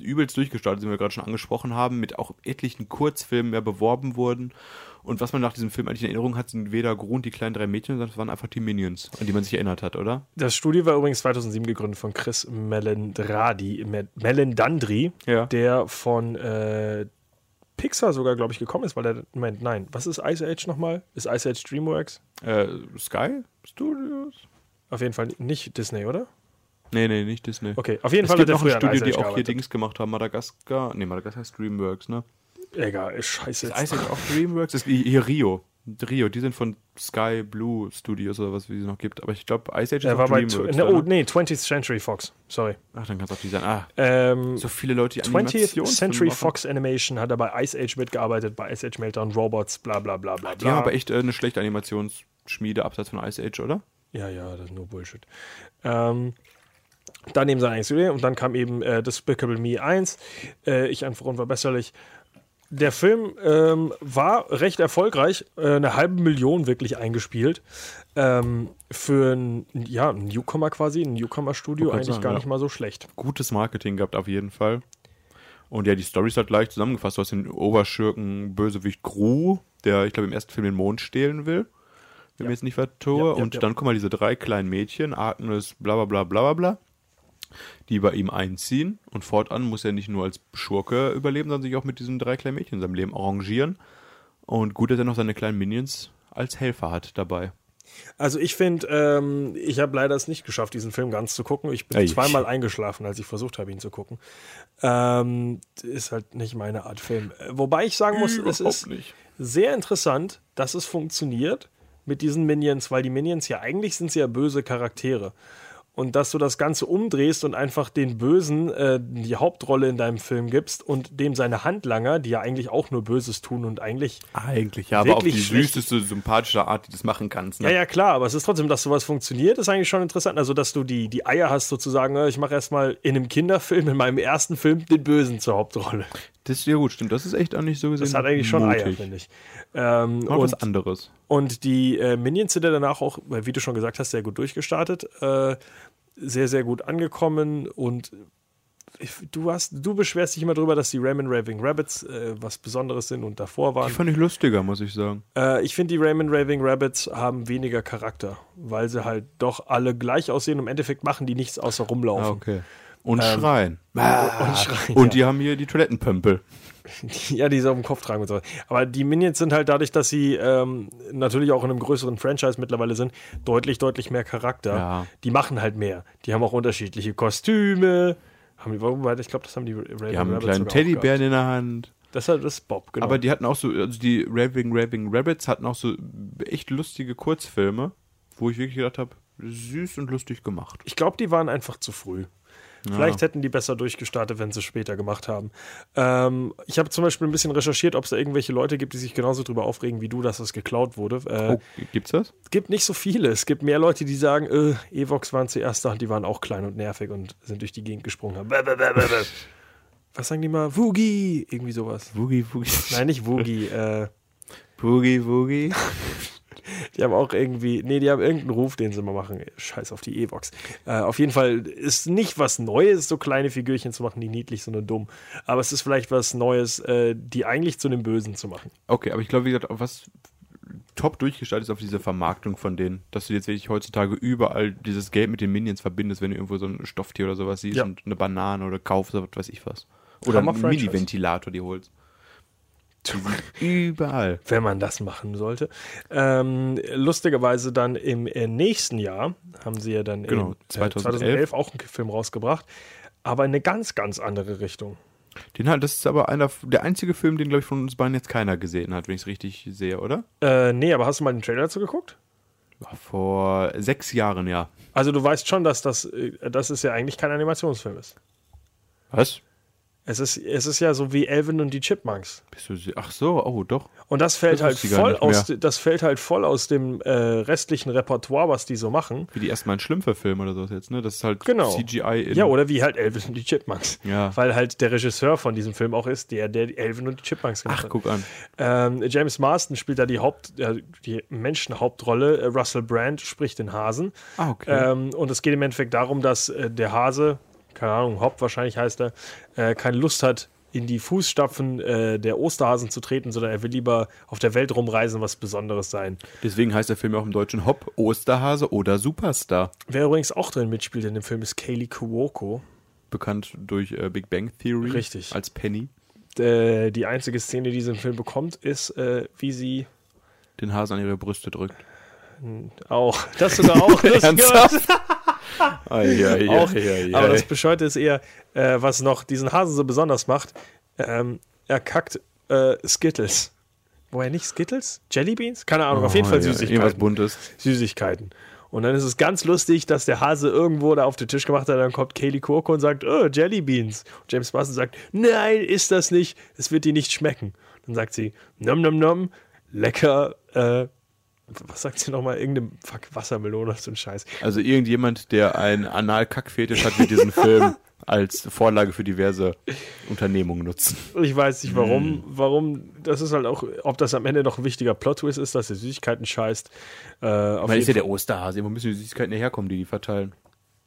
übelst durchgestartet sind, wie wir gerade schon angesprochen haben, mit auch etlichen Kurzfilmen mehr beworben wurden. Und was man nach diesem Film eigentlich in Erinnerung hat, sind weder Gru und die kleinen drei Mädchen, sondern es waren einfach die Minions, an die man sich erinnert hat, oder? Das Studio war übrigens 2007 gegründet von Chris Melendradi, Me- Melendandri, Ja. der von äh, Pixar sogar, glaube ich, gekommen ist, weil er, Moment, nein, was ist Ice Age nochmal? Ist Ice Age Dreamworks? Äh, Sky Studios? Auf jeden Fall nicht Disney, oder? Nee, nee, nicht Disney. Okay, auf jeden Es Fall gibt hat noch ein Studio, die auch hier. Dings gemacht haben, Madagaskar. Nee, Madagaskar heißt Dreamworks, ne? Egal, ist scheiße. Ist Ice Age auch Dreamworks? Ist hier Rio. Rio, die sind von Sky Blue Studios oder was wie sie noch gibt. Aber ich glaube, Ice Age ist Er war bei, Dreamworks. ne, oh, nee, 20th Century Fox, sorry. Ach, dann kann es auch die sein. Ah, Ähm, so viele Leute, die 20th Animationsfilme Century. Fox Animation hat er bei Ice Age mitgearbeitet, bei Ice Age Meltdown, Robots, bla bla bla bla Die haben aber echt äh, eine schlechte Animationsschmiede abseits von Ice Age, oder? Ja, ja, das ist nur Bullshit. Ähm, dann eben sein eigenes Studio und dann kam eben äh, Despicable Me 1, äh, Ich einfach unverbesserlich. Der Film ähm, war recht erfolgreich, äh, eine halbe Million wirklich eingespielt. Ähm, für ein, ja, ein Newcomer quasi, ein Newcomer-Studio, eigentlich sagen, gar ja. nicht mal so schlecht. Gutes Marketing gehabt auf jeden Fall. Und ja, die Story ist halt leicht zusammengefasst. Du hast den Oberschurken Bösewicht Gru, der, ich glaube, im ersten Film den Mond stehlen will. Wenn Ja. mir jetzt nicht vertue. Ja, und dann kommen halt diese drei kleinen Mädchen, Agnes, bla bla bla bla bla, die bei ihm einziehen. Und fortan muss er nicht nur als Schurke überleben, sondern sich auch mit diesen drei kleinen Mädchen in seinem Leben arrangieren. Und gut, dass er noch seine kleinen Minions als Helfer hat dabei. Also ich finde, ähm, ich habe leider es nicht geschafft, diesen Film ganz zu gucken. Ich bin Ey. zweimal eingeschlafen, als ich versucht habe, ihn zu gucken. Ähm, ist halt nicht meine Art Film. Wobei ich sagen muss, es Überhaupt ist nicht. sehr interessant, dass es funktioniert mit diesen Minions, weil die Minions ja eigentlich sind sie ja böse Charaktere. Und dass du das Ganze umdrehst und einfach den Bösen äh, die Hauptrolle in deinem Film gibst und dem seine Handlanger, die ja eigentlich auch nur Böses tun und eigentlich Eigentlich, ja, aber auf die schlecht. süßeste, sympathische Art, die du das machen kannst. Ne? Ja, ja, klar, aber es ist trotzdem, dass sowas funktioniert, ist eigentlich schon interessant. Also, dass du die, die Eier hast, sozusagen, äh, ich mache erstmal in einem Kinderfilm, in meinem ersten Film, den Bösen zur Hauptrolle. Das ist ja gut, stimmt. Das ist echt auch nicht so gesehen. Das hat eigentlich schon Eier, mutig. finde ich. Ähm, Mal was und, anderes. und die äh, Minions sind ja danach auch, wie du schon gesagt hast, sehr gut durchgestartet, äh, sehr, sehr gut angekommen und du, hast, du beschwerst dich immer drüber, dass die Raymond Raving Rabbits äh, was Besonderes sind und davor waren. Die fand ich lustiger, muss ich sagen. Äh, ich finde, die Raymond Raving Rabbits haben weniger Charakter, weil sie halt doch alle gleich aussehen. Im Endeffekt machen die nichts außer rumlaufen. Ah, okay. Und Ähm, schreien. Und schreien. Und ja. die haben hier die Toilettenpömpel. ja, die sie auf dem Kopf tragen und so. Aber die Minions sind halt dadurch, dass sie ähm, natürlich auch in einem größeren Franchise mittlerweile sind, deutlich, deutlich mehr Charakter. Ja. Die machen halt mehr. Die haben auch unterschiedliche Kostüme. Haben die, ich glaube, das haben die Raving Die haben einen Rabbits kleinen Teddybären in der Hand. Das ist das Bob, genau. Aber die hatten auch so, also die Raving Raving Rabbits hatten auch so echt lustige Kurzfilme, wo ich wirklich gedacht habe, süß und lustig gemacht. Ich glaube, die waren einfach zu früh. Vielleicht hätten die besser durchgestartet, wenn sie es später gemacht haben. Ähm, ich habe zum Beispiel ein bisschen recherchiert, ob es da irgendwelche Leute gibt, die sich genauso drüber aufregen wie du, dass es geklaut wurde. Äh, Oh, gibt's das? Es gibt nicht so viele. Es gibt mehr Leute, die sagen, äh, Evox waren zuerst da, die waren auch klein und nervig und sind durch die Gegend gesprungen. Haben. Was sagen die mal? Woogie! Irgendwie sowas. Woogie Woogie. Nein, nicht Woogie. äh, Boogie Woogie. Die haben auch irgendwie, nee, die haben irgendeinen Ruf, den sie mal machen. Scheiß auf die Evox. Äh, auf jeden Fall ist nicht was Neues, so kleine Figürchen zu machen, die niedlich sind und dumm. Aber es ist vielleicht was Neues, äh, die eigentlich zu dem Bösen zu machen. Okay, aber ich glaube, wie gesagt, was top durchgestaltet ist auf diese Vermarktung von denen, dass du jetzt wirklich heutzutage überall dieses Geld mit den Minions verbindest, wenn du irgendwo so ein Stofftier oder sowas siehst Ja. und eine Banane oder kaufst oder was weiß ich was. Oder einen. Mini-Ventilator dir holst. Überall. wenn man das machen sollte. Ähm, lustigerweise dann im äh, nächsten Jahr haben sie ja dann Genau, im, äh, 2011. 2011 auch einen Film rausgebracht, aber in eine ganz, ganz andere Richtung. Den halt, das ist aber einer, der einzige Film, den, glaube ich, von uns beiden jetzt keiner gesehen hat, wenn ich es richtig sehe, oder? Äh, nee, aber hast du mal den Trailer dazu geguckt? Vor sechs Jahren, ja. Also du weißt schon, dass das, äh, dass es ja eigentlich kein Animationsfilm ist. Was? Es ist, es ist ja so wie Elvin und die Chipmunks. Bist du, sie- ach so, oh doch. Und das fällt Das halt voll aus, das fällt halt voll aus dem äh, restlichen Repertoire, was die so machen. Wie die erstmal ein Schlümpfe-Film oder sowas jetzt, ne? Das ist halt Genau. CGI in. Ja, oder wie halt Elvin und die Chipmunks. Ja. Weil halt der Regisseur von diesem Film auch ist, der, der Elvin und die Chipmunks gemacht Ach, hat. guck an. Ähm, James Marston spielt da die Haupt, äh, die Menschenhauptrolle. Äh, Russell Brand spricht den Hasen. Ah, okay. Ähm, und es geht im Endeffekt darum, dass äh, der Hase, keine Ahnung, Haupt wahrscheinlich heißt er, äh, keine Lust hat, in die Fußstapfen äh, der Osterhasen zu treten, sondern er will lieber auf der Welt rumreisen, was Besonderes sein. Deswegen heißt der Film ja auch im Deutschen Hopp, Osterhase oder Superstar. Wer übrigens auch drin mitspielt in dem Film ist Kaylee Kuoko. Bekannt durch äh, Big Bang Theory. Richtig. Als Penny. Äh, die einzige Szene, die sie im Film bekommt, ist, äh, wie sie Den Hasen an ihre Brüste drückt. auch, das sogar auch, lustigerweise. Ai, auch. Aber das Bescheute ist eher, äh, was noch diesen Hasen so besonders macht. Ähm, er kackt äh, Skittles. Woher nicht Skittles? Jellybeans? Keine Ahnung, auf jeden Fall Oh, Irgendwas Süßigkeiten. Buntes. Süßigkeiten. Und dann ist es ganz lustig, dass der Hase irgendwo da auf den Tisch gemacht hat. Dann kommt Kaylee Kurko und sagt, oh, Jellybeans. Und James Marsden sagt, nein, ist das nicht. Es wird dir nicht schmecken. Dann sagt sie, nom nom nom, lecker, äh, was sagt sie nochmal? Irgendeine fuck, Wassermelone oder so ein Scheiß. Also irgendjemand, der einen Analkackfetisch hat, wird diesen Film als Vorlage für diverse Unternehmungen nutzen. Ich weiß nicht warum, Hm. warum, das ist halt auch, ob das am Ende noch ein wichtiger Plot-Twist ist, dass er Süßigkeiten scheißt. Äh, Man ist ja der Osterhase, immer müssen die Süßigkeiten herkommen, die die verteilen.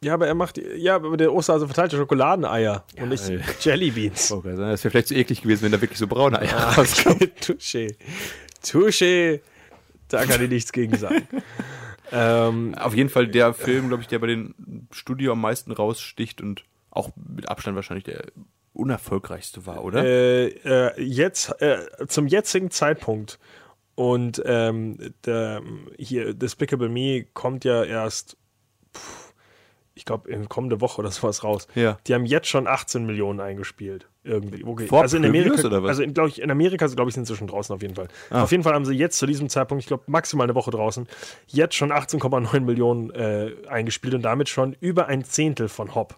ja, aber er macht, ja, aber der Osterhase verteilt ja Schokoladeneier und nicht. Jellybeans. Okay, das wäre vielleicht zu eklig gewesen, wenn da wirklich so braune Eier rauskamen. Touché. Touché. Da kann ich nichts gegen sagen. ähm, Auf jeden Fall der Film, glaube ich, der bei den Studio am meisten raussticht und auch mit Abstand wahrscheinlich der unerfolgreichste war, oder? äh, äh, jetzt, äh, zum jetzigen Zeitpunkt und ähm, der, hier Despicable Me kommt ja erst, ich glaube, in kommende Woche oder sowas raus. Ja. Die haben jetzt schon 18 Millionen eingespielt. Irgendwie. Okay. Also in Amerika, oder was? also in, glaube ich, in Amerika, glaube ich, sind sie schon draußen auf jeden Fall. Ah. Auf jeden Fall haben sie jetzt zu diesem Zeitpunkt, ich glaube, maximal eine Woche draußen, jetzt schon 18,9 Millionen äh, eingespielt und damit schon über ein Zehntel von Hop.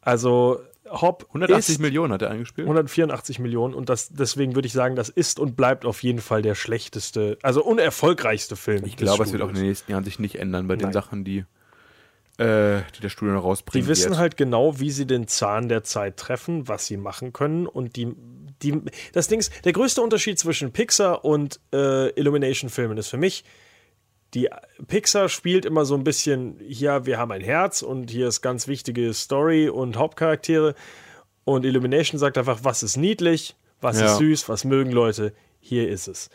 Also Hop 180 ist Millionen hat er eingespielt. 184 Millionen und das, deswegen würde ich sagen, das ist und bleibt auf jeden Fall der schlechteste, also unerfolgreichste Film. Ich glaube, es wird auch in den nächsten Jahren sich nicht ändern bei den Nein. Sachen, die, äh, die der Studio noch rausbringt. Die wissen jetzt. halt genau, wie sie den Zahn der Zeit treffen, was sie machen können und die, die das Ding ist, der größte Unterschied zwischen Pixar und äh, Illumination-Filmen ist für mich, die Pixar spielt immer so ein bisschen, ja, wir haben ein Herz und hier ist ganz wichtige Story und Hauptcharaktere und Illumination sagt einfach, was ist niedlich, was Ja. ist süß, was mögen Leute, hier ist es.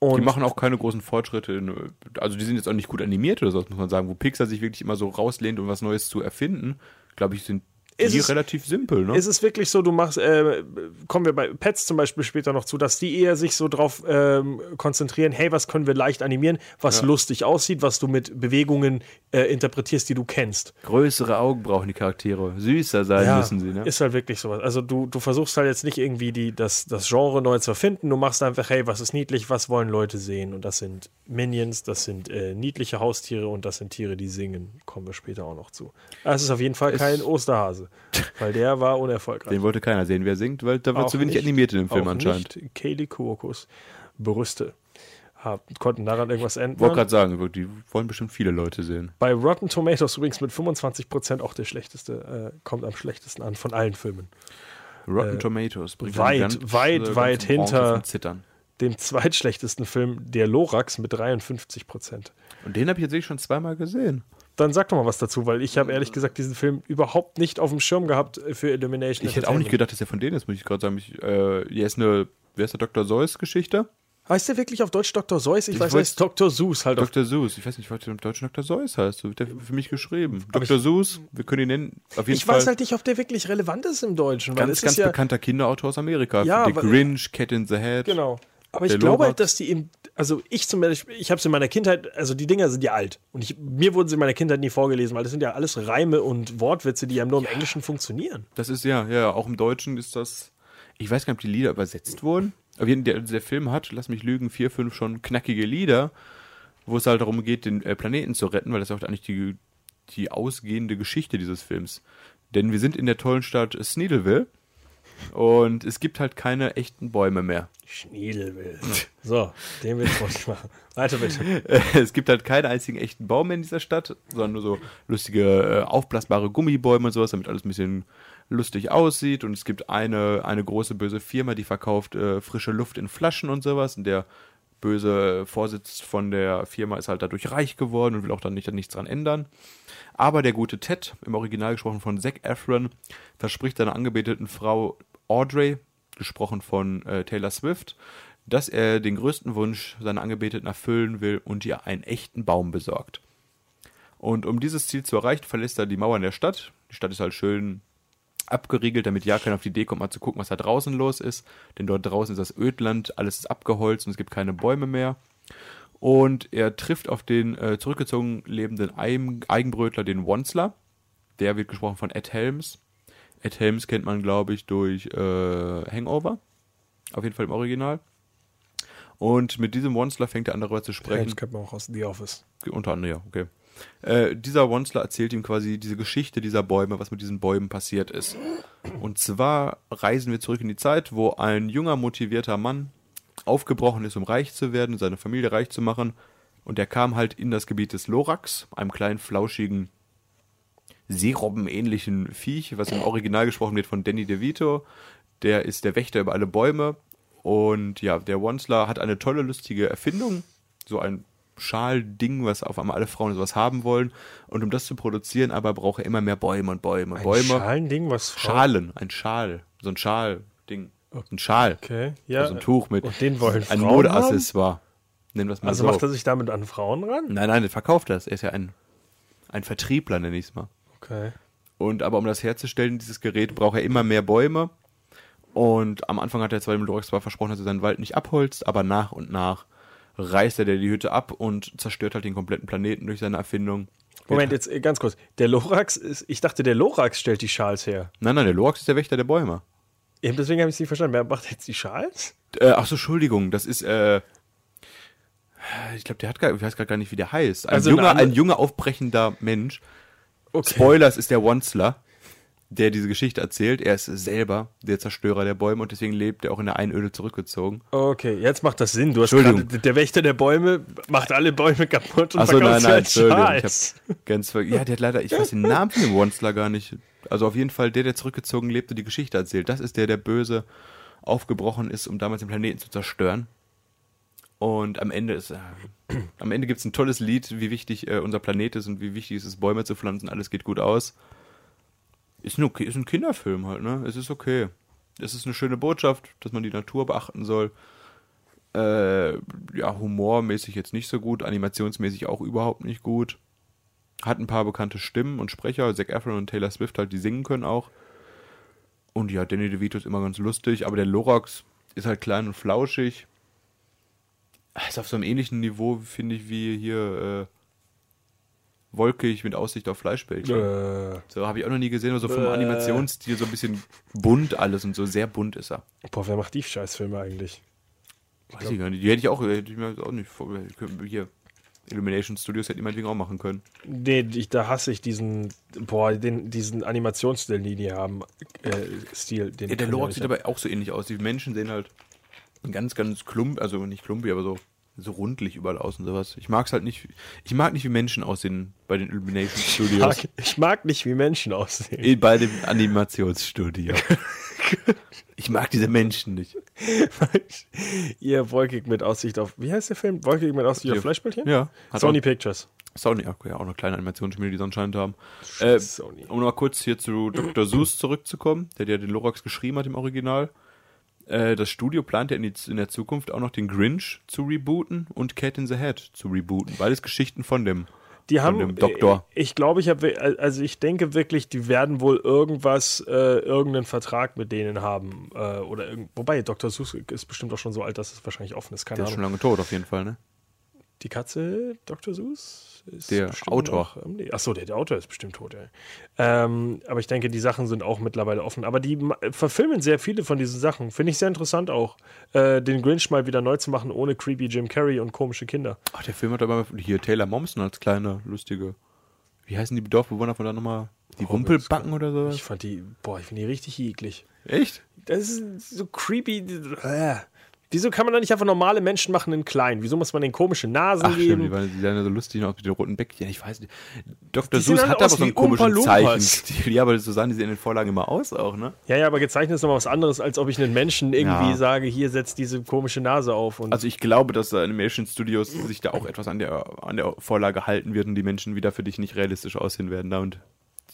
Und Die machen auch keine großen Fortschritte. in- Also die sind jetzt auch nicht gut animiert oder so, muss man sagen. Wo Pixar sich wirklich immer so rauslehnt, um was Neues zu erfinden, glaube ich, sind Ist die es- relativ simpel. Ne? Ist es wirklich so, du machst, äh, kommen wir bei Pets zum Beispiel später noch zu, dass die eher sich so drauf ähm, konzentrieren, hey, was können wir leicht animieren, was lustig aussieht, was du mit Bewegungen äh, interpretierst, die du kennst. Größere Augen brauchen die Charaktere. Süßer sein müssen sie. Ne? Ist halt wirklich sowas. Also du, du versuchst halt jetzt nicht irgendwie die, das, das Genre neu zu erfinden, du machst einfach, hey, was ist niedlich, was wollen Leute sehen? Und das sind Minions, das sind äh, niedliche Haustiere und das sind Tiere, die singen. Kommen wir später auch noch zu. Es ist auf jeden Fall kein Osterhase, weil der war unerfolgreich. Den wollte keiner sehen, wer singt, weil da wird zu wenig nicht- animiert in dem Film anscheinend. Nicht Kaylee Kuokos Brüste hab, konnten daran irgendwas enden. Wollte gerade sagen, die wollen bestimmt viele Leute sehen. Bei Rotten Tomatoes übrigens mit 25% auch der schlechteste, äh, kommt am schlechtesten an von allen Filmen. Rotten Äh, Tomatoes bringt weit, ganz- weit, äh, weit hinter- dem zweitschlechtesten Film der Lorax mit 53 Prozent. Und den habe ich jetzt schon zweimal gesehen. Dann sag doch mal was dazu, weil ich habe ehrlich gesagt diesen Film überhaupt nicht auf dem Schirm gehabt für Illumination. Ich hätte auch nicht gedacht, dass er von denen ist, muss ich gerade sagen. Ich, äh, hier ist eine, wer ist der Dr. Seuss-Geschichte? Heißt der wirklich auf Deutsch Dr. Seuss? Ich, Ich weiß, er Dr. Seuss halt Dr. Seuss. Ich weiß nicht, was der im Deutschen Dr. Seuss heißt. So wird der für mich geschrieben. Aber Dr. Seuss, wir können ihn nennen. Auf jeden Ich Fall weiß halt nicht, ob der wirklich relevant ist im Deutschen. Ganz, ganz ist ja, bekannter Kinderautor aus Amerika. Ja, The Grinch, Cat in the Head. Genau. Aber ich glaube halt, dass die eben, also ich zum Beispiel, ich habe es in meiner Kindheit, also die Dinger sind ja alt. Und ich, mir wurden sie in meiner Kindheit nie vorgelesen, weil das sind ja alles Reime und Wortwitze, die ja nur im Englischen funktionieren. Das ist ja, ja, auch im Deutschen ist das. Ich weiß gar nicht, ob die Lieder übersetzt wurden. Aber jeden- der, der Film hat, lass mich lügen, vier, fünf schon knackige Lieder, wo es halt darum geht, den äh, Planeten zu retten, weil das ist auch eigentlich die, die ausgehende Geschichte dieses Films. Denn wir sind in der tollen Stadt Sneedleville und es gibt halt keine echten Bäume mehr. Schniedelwild. So, den wollte ich machen. Weiter bitte. es gibt halt keinen einzigen echten Baum mehr in dieser Stadt, sondern nur so lustige, äh, aufblasbare Gummibäume und sowas, damit alles ein bisschen lustig aussieht. Und es gibt eine, eine große böse Firma, die verkauft äh, frische Luft in Flaschen und sowas. Und der böse Vorsitz von der Firma ist halt dadurch reich geworden und will auch dann nicht, nichts dran ändern. Aber der gute Ted, im Original gesprochen von Zac Efron, verspricht seiner angebeteten Frau Audrey, gesprochen von äh, Taylor Swift, dass er den größten Wunsch seiner Angebeteten erfüllen will und ihr einen echten Baum besorgt. Und um dieses Ziel zu erreichen, verlässt er die Mauern der Stadt. Die Stadt ist halt schön abgeriegelt, damit ja keiner auf die Idee kommt, mal zu gucken, was da draußen los ist. Denn dort draußen ist das Ödland, alles ist abgeholzt und es gibt keine Bäume mehr. Und er trifft auf den äh, zurückgezogen lebenden Eigenbrötler, den Wonsler. Der wird gesprochen von Ed Helms. Ed Helms kennt man, glaube ich, durch äh, Hangover. Auf jeden Fall im Original. Und mit diesem Wonsler fängt er an, darüber zu sprechen. Das kennt man auch aus The Office. Unter anderem, ja, okay. Äh, dieser Wonsler erzählt ihm quasi diese Geschichte dieser Bäume, was mit diesen Bäumen passiert ist. Und zwar reisen wir zurück in die Zeit, wo ein junger, motivierter Mann aufgebrochen ist, um reich zu werden, seine Familie reich zu machen. Und er kam halt in das Gebiet des Lorax, einem kleinen, flauschigen, Seerobben-ähnlichen Viech, was im Original gesprochen wird von Danny DeVito. Der ist der Wächter über alle Bäume. Und ja, der Wonsler hat eine tolle, lustige Erfindung. So ein Schalding, was auf einmal alle Frauen sowas haben wollen. Und um das zu produzieren, aber braucht er immer mehr Bäume und Bäume. Ein Bäume. Schalending, was Frau- Schalen, ein Schal. So ein Schal-Ding. Ein Schal. Okay, ja. Also ein Tuch mit. Und den wollen ein Frauen Modeaccessoire. Nennen wir es mal Also so. macht er sich damit an Frauen ran? nein, nein, der verkauft das. Er ist ja ein, ein Vertriebler, nenne ich es mal. Okay. Und aber um das herzustellen, dieses Gerät, braucht er immer mehr Bäume. Und am Anfang hat er zwar dem Lorax zwar versprochen, dass er seinen Wald nicht abholzt, aber nach und nach reißt er der die Hütte ab und zerstört halt den kompletten Planeten durch seine Erfindung. Moment, jetzt äh, ganz kurz. Der Lorax ist, ich dachte, der Lorax stellt die Schals her. Nein, nein, der Lorax ist der Wächter der Bäume. Eben deswegen habe ich es nicht verstanden. Wer macht jetzt die Schals? Äh, ach so, Entschuldigung, das ist, äh, ich glaube, der hat gar, ich weiß gar nicht, wie der heißt. Ein, Also junger, ein junger, aufbrechender Mensch. Okay. Spoilers ist der Wonsler, der diese Geschichte erzählt. Er ist selber der Zerstörer der Bäume und deswegen lebt er auch in der Einöde zurückgezogen. Okay, jetzt macht das Sinn. Du hast gerade, der Wächter der Bäume macht alle Bäume kaputt und Achso, nein, nein, Entschuldigung. Ich Schals. hab ganz ver ja, der hat leider, ich weiß den Namen von dem Wonsler gar nicht. Also auf jeden Fall der, der zurückgezogen lebt und die Geschichte erzählt. Das ist der, der böse aufgebrochen ist, um damals den Planeten zu zerstören. Und am Ende ist, äh, am Ende gibt es ein tolles Lied, wie wichtig äh, unser Planet ist und wie wichtig es ist, Bäume zu pflanzen. Alles geht gut aus. Ist ein, ist ein Kinderfilm halt, ne? Es ist okay. Es ist eine schöne Botschaft, dass man die Natur beachten soll. Äh, ja, humormäßig jetzt nicht so gut, animationsmäßig auch überhaupt nicht gut. Hat ein paar bekannte Stimmen und Sprecher, Zac Efron und Taylor Swift halt, die singen können auch. Und ja, Danny DeVito ist immer ganz lustig, aber der Lorax ist halt klein und flauschig. Ist auf so einem ähnlichen Niveau, finde ich, wie hier äh, wolkig mit Aussicht auf Fleischbällchen. Äh, So habe ich auch noch nie gesehen, aber so vom Äh. Animationsstil so ein bisschen bunt alles und so sehr bunt ist er. boah, wer macht die Scheißfilme eigentlich? Weiß ich gar nicht. Die hätte ich auch, hätte ich mir auch nicht vor. Hier, Illumination Studios hätte meinetwegen auch machen können. Nee, ich, da hasse ich diesen, boah, den, diesen Animationsstil, den die haben. Äh, Stil, den Ja, der ich nicht sieht aber auch so ähnlich aus. Die Menschen sehen halt ganz, ganz klump, also nicht klumpig, aber so, so rundlich überall aus und sowas. Ich mag es halt nicht. Ich mag nicht, wie Menschen aussehen bei den Illumination Ich Studios. mag, ich mag nicht, wie Menschen aussehen. Eh, bei dem Animationsstudio. Ich mag diese Menschen nicht. Ihr wolkig mit Aussicht auf, wie heißt der Film? Wolkig mit Aussicht auf Fleischbällchen? Ja. Sony auch, Pictures. Sony, okay, auch eine kleine Animationsschmiede, die sie anscheinend haben. Äh, Sony. um noch kurz hier zu Dr. Seuss zurückzukommen, der ja den Lorax geschrieben hat im Original. Äh, das Studio plant ja in, die, in der Zukunft auch noch den Grinch zu rebooten und Cat in the Hat zu rebooten. Beides Geschichten von dem. Die haben, dem Doktor. äh, Ich glaube, ich habe, also ich denke wirklich, die werden wohl irgendwas, äh, irgendeinen Vertrag mit denen haben. Äh, oder wobei, Dr. Seuss ist bestimmt auch schon so alt, dass es wahrscheinlich offen ist. Keine Der ist schon Ahnung. lange tot, auf jeden Fall, ne? Die Katze, Dr. Seuss? Ist Der Autor. Noch, ähm, nee. Achso, der, der Autor ist bestimmt tot, ja. Ähm, aber ich denke, die Sachen sind auch mittlerweile offen. Aber die verfilmen sehr viele von diesen Sachen. Finde ich sehr interessant auch. Äh, den Grinch mal wieder neu zu machen, ohne creepy Jim Carrey und komische Kinder. Ach, der Film hat aber hier Taylor Momsen als kleine, lustige. Wie heißen die Dorfbewohner von da nochmal? Die Rumpelbacken oder sowas? Ich fand die, boah, ich finde die richtig eklig. Echt? Das ist so creepy. Äh. Wieso kann man da nicht einfach normale Menschen machen in klein? Wieso muss man den komische Nasen Ach, stimmt, die, geben? waren, die sahen so lustig aus mit den roten Bäckchen. Ich weiß nicht. Dr. Seuss hat aber so einen komischen. Zeichen. Ja, aber so sahen die in den Vorlagen immer aus auch, ne? Ja, ja, aber gezeichnet ist nochmal was anderes, als ob ich einen Menschen irgendwie Ja. sage, hier setzt diese komische Nase auf. Und Also ich glaube, dass da Animation Studios sich da auch etwas an der, an der Vorlage halten werden, die Menschen wieder für dich nicht realistisch aussehen werden da und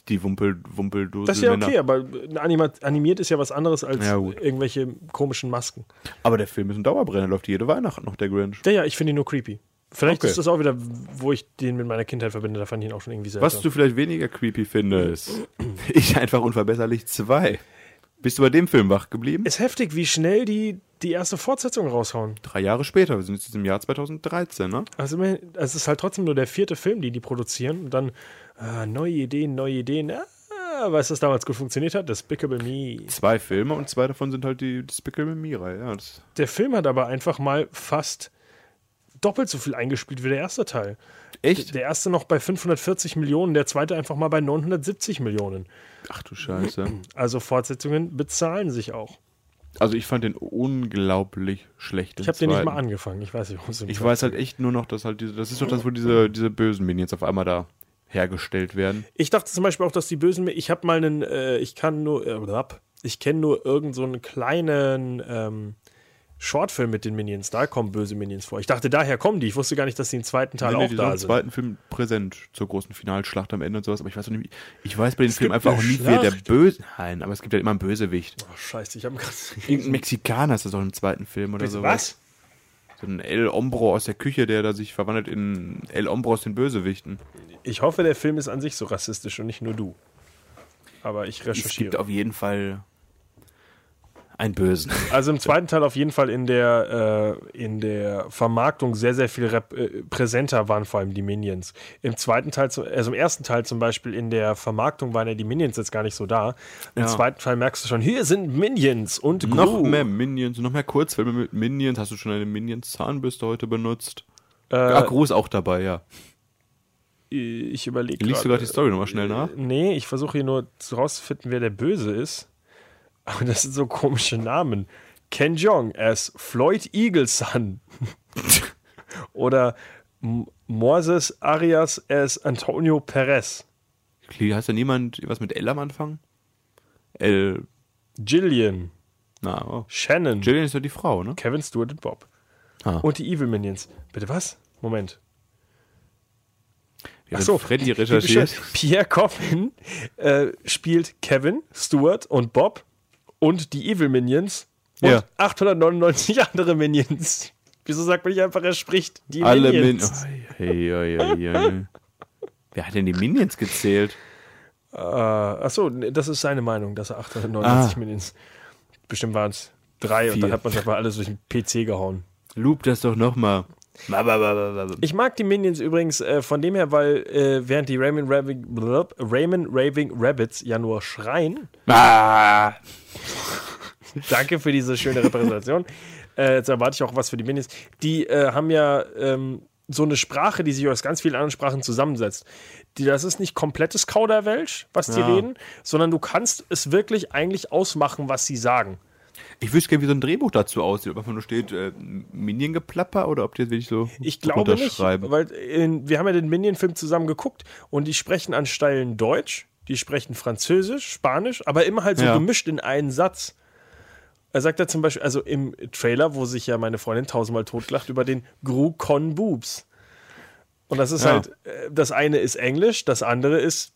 die Wumpel, Wumpeldose. das ist ja okay, aber Anima animiert ist ja was anderes als Ja, irgendwelche komischen Masken. Aber der Film ist ein Dauerbrenner, läuft jede Weihnacht noch, der Grinch. Ja, ja, ich finde ihn nur creepy. Vielleicht Okay. ist das auch wieder, wo ich den mit meiner Kindheit verbinde, da fand ich ihn auch schon irgendwie seltsam. Was du vielleicht weniger creepy findest. ich einfach unverbesserlich zwei. Bist du bei dem Film wach geblieben? ist heftig, wie schnell die die erste Fortsetzung raushauen. Drei Jahre später, wir sind jetzt im Jahr 2013, ne? Also immerhin- es ist halt trotzdem nur der vierte Film, den die produzieren. Und dann äh, neue Ideen, neue Ideen. Ah, weißt du, was damals gut funktioniert hat? Despicable Me. Zwei Filme und zwei davon sind halt die Despicable Me-Reihe. Ja, Der Film hat aber einfach mal fast doppelt so viel eingespielt wie der erste Teil. Echt? Der erste noch bei 540 Millionen, der zweite einfach mal bei 970 Millionen. Ach du Scheiße. Also Fortsetzungen bezahlen sich auch. Also ich fand den unglaublich schlecht. Ich habe den nicht mal angefangen. Ich weiß nicht, warum es Ich weiß halt echt nur noch, dass halt diese, das ist doch das, wo diese, diese bösen Minions auf einmal da hergestellt werden. Ich dachte zum Beispiel auch, dass die Bösen. Ich habe mal einen. Äh, ich kann nur. Äh, ich kenne nur irgend so einen kleinen ähm, Shortfilm mit den Minions. Da kommen böse Minions vor. Ich dachte, daher kommen die. Ich wusste gar nicht, dass die im zweiten Teil Nee, nee, auch die da sind im zweiten Film präsent zur großen Finalschlacht am Ende und sowas, aber ich weiß nicht, ich weiß bei den Filmen einfach auch nie, wer der. Böse. Nein, aber es gibt ja immer einen Bösewicht. Oh, scheiße, ich habe gerade. Irgendein Mexikaner ist das auch im zweiten Film oder so. Was? So ein El Ombro aus der Küche, der da sich verwandelt in El Ombro aus den Bösewichten. Ich hoffe, der Film ist an sich so rassistisch und nicht nur du. Aber ich Es gibt recherchiere. auf jeden Fall einen Bösen. Also im zweiten Teil auf jeden Fall in der, äh, in der Vermarktung sehr, sehr viel äh, präsenter waren vor allem die Minions. Im zweiten Teil, also im ersten Teil zum Beispiel in der Vermarktung waren ja die Minions jetzt gar nicht so da. Im Ja. zweiten Teil merkst du schon, hier sind Minions und Gru. Noch mehr Minions, noch mehr Kurzfilme mit Minions. Hast du schon eine Minions-Zahnbürste heute benutzt? Äh, ah, Gru ist auch dabei, ja. ich überlege Liest du gerade die Story nochmal schnell nach? Nee, ich versuche hier nur herauszufinden, wer der Böse ist. Aber das sind so komische Namen. Ken Jeong as Floyd Eagleson. Oder M Moses Arias as Antonio Perez. Heißt da niemand was mit L am Anfang? L. Gillian. Na, oh. Shannon. Jillian ist ja die Frau, ne? Kevin Stewart und Bob. Ah. Und die Evil Minions. Bitte was? Moment. Ja, Ach so, Freddy recherchiert. Pierre Coffin äh, spielt Kevin, Stuart und Bob und die Evil Minions und Ja. 899 andere Minions. Wieso sagt man nicht einfach, er spricht die Alle Minions? Hey. Wer hat denn die Minions gezählt? Äh, achso, das ist seine Meinung, dass er 899 Ah. Minions. Bestimmt waren es drei und Vier. dann hat man es einfach alles durch den PC gehauen. Loop das doch nochmal. Ich mag die Minions übrigens äh, von dem her, weil äh, während die Raymond Raving, blub, Raymond Raving Rabbits ja nur schreien, Ah, Danke für diese schöne Repräsentation. äh, jetzt erwarte ich auch was für die Minis. Die äh, haben ja ähm, so eine Sprache, die sich aus ganz vielen anderen Sprachen zusammensetzt. Die, das ist nicht komplettes Kauderwelsch, was die Ja. reden, sondern du kannst es wirklich eigentlich ausmachen, was sie sagen. Ich wüsste gerne, wie so ein Drehbuch dazu aussieht. Ob einfach nur steht äh, Minion-Geplapper oder ob die jetzt wirklich so Ich glaube nicht, weil in, wir haben ja den Minion-Film zusammen geguckt und die sprechen an Stellen Deutsch, die sprechen Französisch, Spanisch, aber immer halt so Ja. gemischt in einen Satz. Er sagt ja zum Beispiel, also im Trailer, wo sich ja meine Freundin tausendmal totgelacht über den Gru Con Boobs. Und das ist Ja. halt, äh, das eine ist Englisch, das andere ist,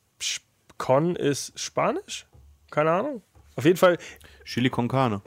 Con ist Spanisch? Keine Ahnung. Auf jeden Fall, Chili con Carne.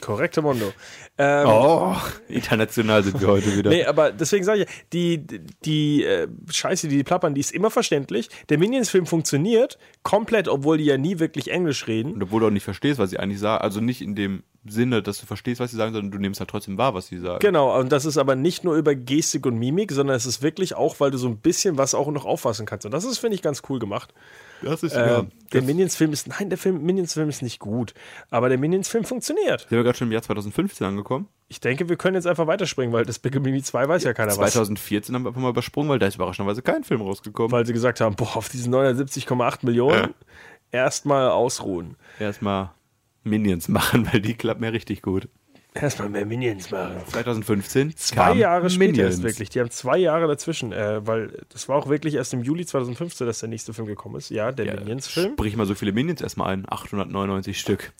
korrekte Mondo. Ähm, Oh, international sind wir heute wieder. Nee, aber deswegen sage ich, die, die äh, Scheiße, die die plappern, die ist immer verständlich. Der Minions-Film funktioniert komplett, obwohl die ja nie wirklich Englisch reden. Und obwohl du auch nicht verstehst, was sie eigentlich sagen. Also nicht in dem Sinne, dass du verstehst, was sie sagen, sondern du nimmst halt trotzdem wahr, was sie sagen. Genau, und das ist aber nicht nur über Gestik und Mimik, sondern es ist wirklich auch, weil du so ein bisschen was auch noch auffassen kannst. Und das ist, finde ich, ganz cool gemacht. Das ist Äh, der Minions-Film ist, nein, der Film, Minions-Film ist nicht gut, aber der Minions-Film funktioniert. Sind wir gerade schon im Jahr 2015 angekommen? Ich denke, wir können jetzt einfach weiterspringen, weil das Big Mimi 2 weiß ja keiner was. 2014 haben wir einfach mal übersprungen, weil da ist überraschenderweise kein Film rausgekommen. Weil sie gesagt haben, boah, auf diesen 970,8 Millionen erstmal ausruhen. Erstmal Minions machen, weil die klappen ja richtig gut. Erstmal mehr Minions machen. 2015 Zwei Jahre später Minions. ist wirklich. Die haben zwei Jahre dazwischen, äh, weil das war auch wirklich erst im Juli 2015, dass der nächste Film gekommen ist. Ja, der Ja, Minions-Film. Sprich mal so viele Minions erstmal ein. 899 Stück.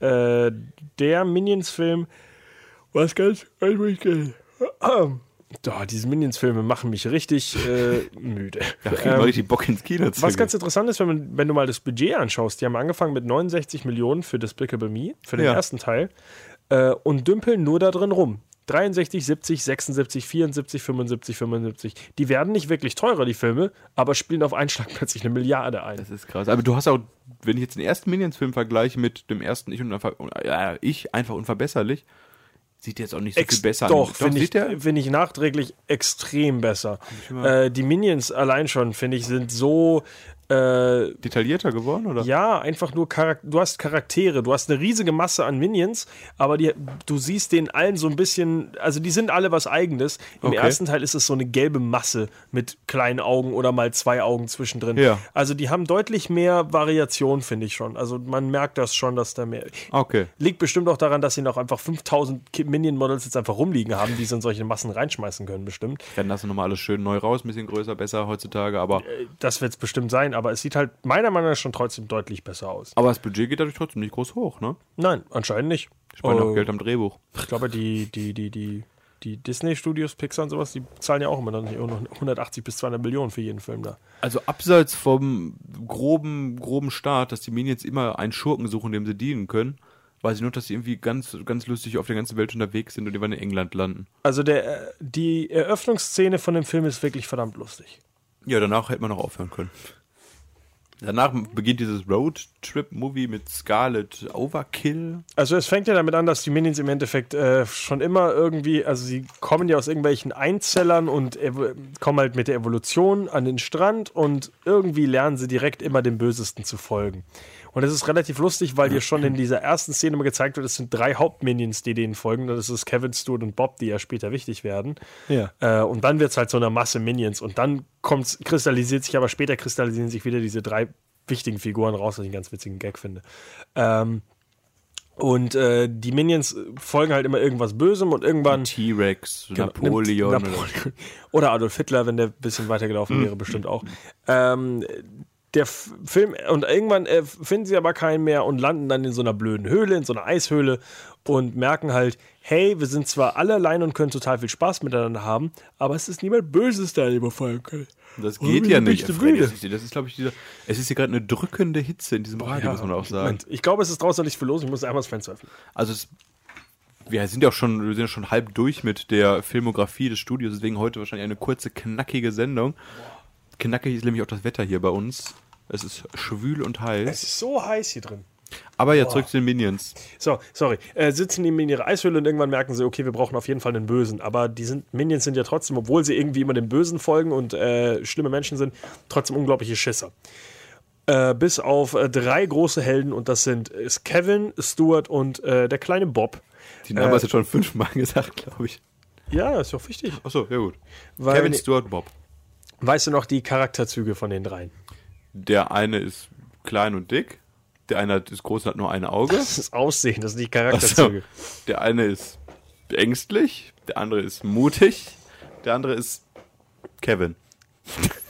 Äh, der Minions-Film, was ganz, was muss Da, diese Minions-Filme machen mich richtig äh, müde. Da kriegen Ähm, richtig Bock ins Kino zu was ganz interessant ist, wenn, man, wenn du mal das Budget anschaust, die haben angefangen mit 69 Millionen für Despicable Me, für den Ja. ersten Teil, äh, und dümpeln nur da drin rum. 63, 70, 76, 74, 75, 75. Die werden nicht wirklich teurer, die Filme, aber spielen auf einen Schlag plötzlich eine Milliarde ein. Das ist krass. Aber du hast auch, wenn ich jetzt den ersten Minions-Film vergleiche mit dem ersten Ich und ja, ich einfach unverbesserlich, sieht jetzt auch nicht so Ex viel besser doch, aus. finde ich, find ich nachträglich extrem besser. mal- Äh, die Minions allein schon, finde ich, sind so äh, detaillierter geworden, oder? Ja, einfach nur Charak du hast Charaktere, du hast eine riesige Masse an Minions, aber die, du siehst den allen so ein bisschen, also die sind alle was eigenes. Im Okay. ersten Teil ist es so eine gelbe Masse mit kleinen Augen oder mal zwei Augen zwischendrin. Ja. Also die haben deutlich mehr Variation, finde ich schon. Also man merkt das schon, dass da mehr. Okay. Liegt bestimmt auch daran, dass sie noch einfach 5000 Ki- Minion-Models jetzt einfach rumliegen haben, die sie in solche Massen reinschmeißen können, bestimmt. Dann lassen nochmal alles schön neu raus, ein bisschen größer, besser heutzutage, aber, Das wird es bestimmt sein, aber es sieht halt meiner Meinung nach schon trotzdem deutlich besser aus. aber das Budget geht dadurch trotzdem nicht groß hoch, ne? Nein, anscheinend nicht. Sparen auch Äh, Geld am Drehbuch. Ich glaube, die, die, die, die, die Disney-Studios, Pixar und sowas, die zahlen ja auch immer noch 180 bis 200 Millionen für jeden Film da. Also abseits vom groben, groben Start, dass die Minions immer einen Schurken suchen, dem sie dienen können, weiß ich nur, dass sie irgendwie ganz, ganz lustig auf der ganzen Welt unterwegs sind und irgendwann in England landen. Also der, äh, die Eröffnungsszene von dem Film ist wirklich verdammt lustig. Ja, danach hätte man noch aufhören können. Danach beginnt dieses Roadtrip-Movie mit Scarlet Overkill. Also es fängt ja damit an, dass die Minions im Endeffekt äh, schon immer irgendwie, also sie kommen ja aus irgendwelchen Einzellern und kommen halt mit der Evolution an den Strand und irgendwie lernen sie direkt immer dem Bösesten zu folgen. Und das ist relativ lustig, weil dir schon in dieser ersten Szene mal gezeigt wird, es sind drei Hauptminions, die denen folgen. Das ist Kevin, Stuart und Bob, die ja später wichtig werden. Ja. Äh, und dann wird es halt so eine Masse Minions. Und dann kommt's, kristallisiert sich, aber später kristallisieren sich wieder diese drei wichtigen Figuren raus, was ich einen ganz witzigen Gag finde. Ähm, und äh, die Minions folgen halt immer irgendwas Bösem und irgendwann. T-Rex, Genau, Napoleon. Napoleon. Oder Adolf Hitler, wenn der ein bisschen weitergelaufen wäre, bestimmt auch. Ähm, der Film, und irgendwann äh, finden sie aber keinen mehr und landen dann in so einer blöden Höhle, in so einer Eishöhle und merken halt, hey, wir sind zwar alle allein und können total viel Spaß miteinander haben, aber es ist niemand Böses, der einen überfallen kann. Das Oh, geht ja nicht. Freddy? Das ist, das ist glaube ich, dieser. Es ist hier gerade eine drückende Hitze in diesem Radio, muss man auch sagen. Moment, ich glaube, es ist draußen nicht viel los, ich muss einmal das Fenster öffnen. Also es, wir sind ja auch schon, wir sind ja schon halb durch mit der Filmografie des Studios, deswegen heute wahrscheinlich eine kurze, knackige Sendung. Knackig ist nämlich auch das Wetter hier bei uns. Es ist schwül und heiß. Es ist so heiß hier drin. Aber ja, zurück zu den Minions. So, sorry. Äh, sitzen die in ihrer Eishöhle und irgendwann merken sie, okay, wir brauchen auf jeden Fall einen Bösen. Aber die sind, Minions sind ja trotzdem, obwohl sie irgendwie immer dem Bösen folgen und äh, schlimme Menschen sind, trotzdem unglaubliche Schisser. Äh, bis auf äh, drei große Helden und das sind ist Kevin, Stuart und äh, der kleine Bob. Die Namen hast du schon fünfmal gesagt, glaube ich. Ja, ist doch wichtig. Achso, ja gut. Weil- Kevin Stewart Bob. Weißt du noch die Charakterzüge von den dreien? Der eine ist klein und dick. Der eine ist groß und hat nur ein Auge. Das ist Aussehen, das sind die. Charakterzüge. Der eine ist ängstlich. Der andere ist mutig. Der andere ist Kevin.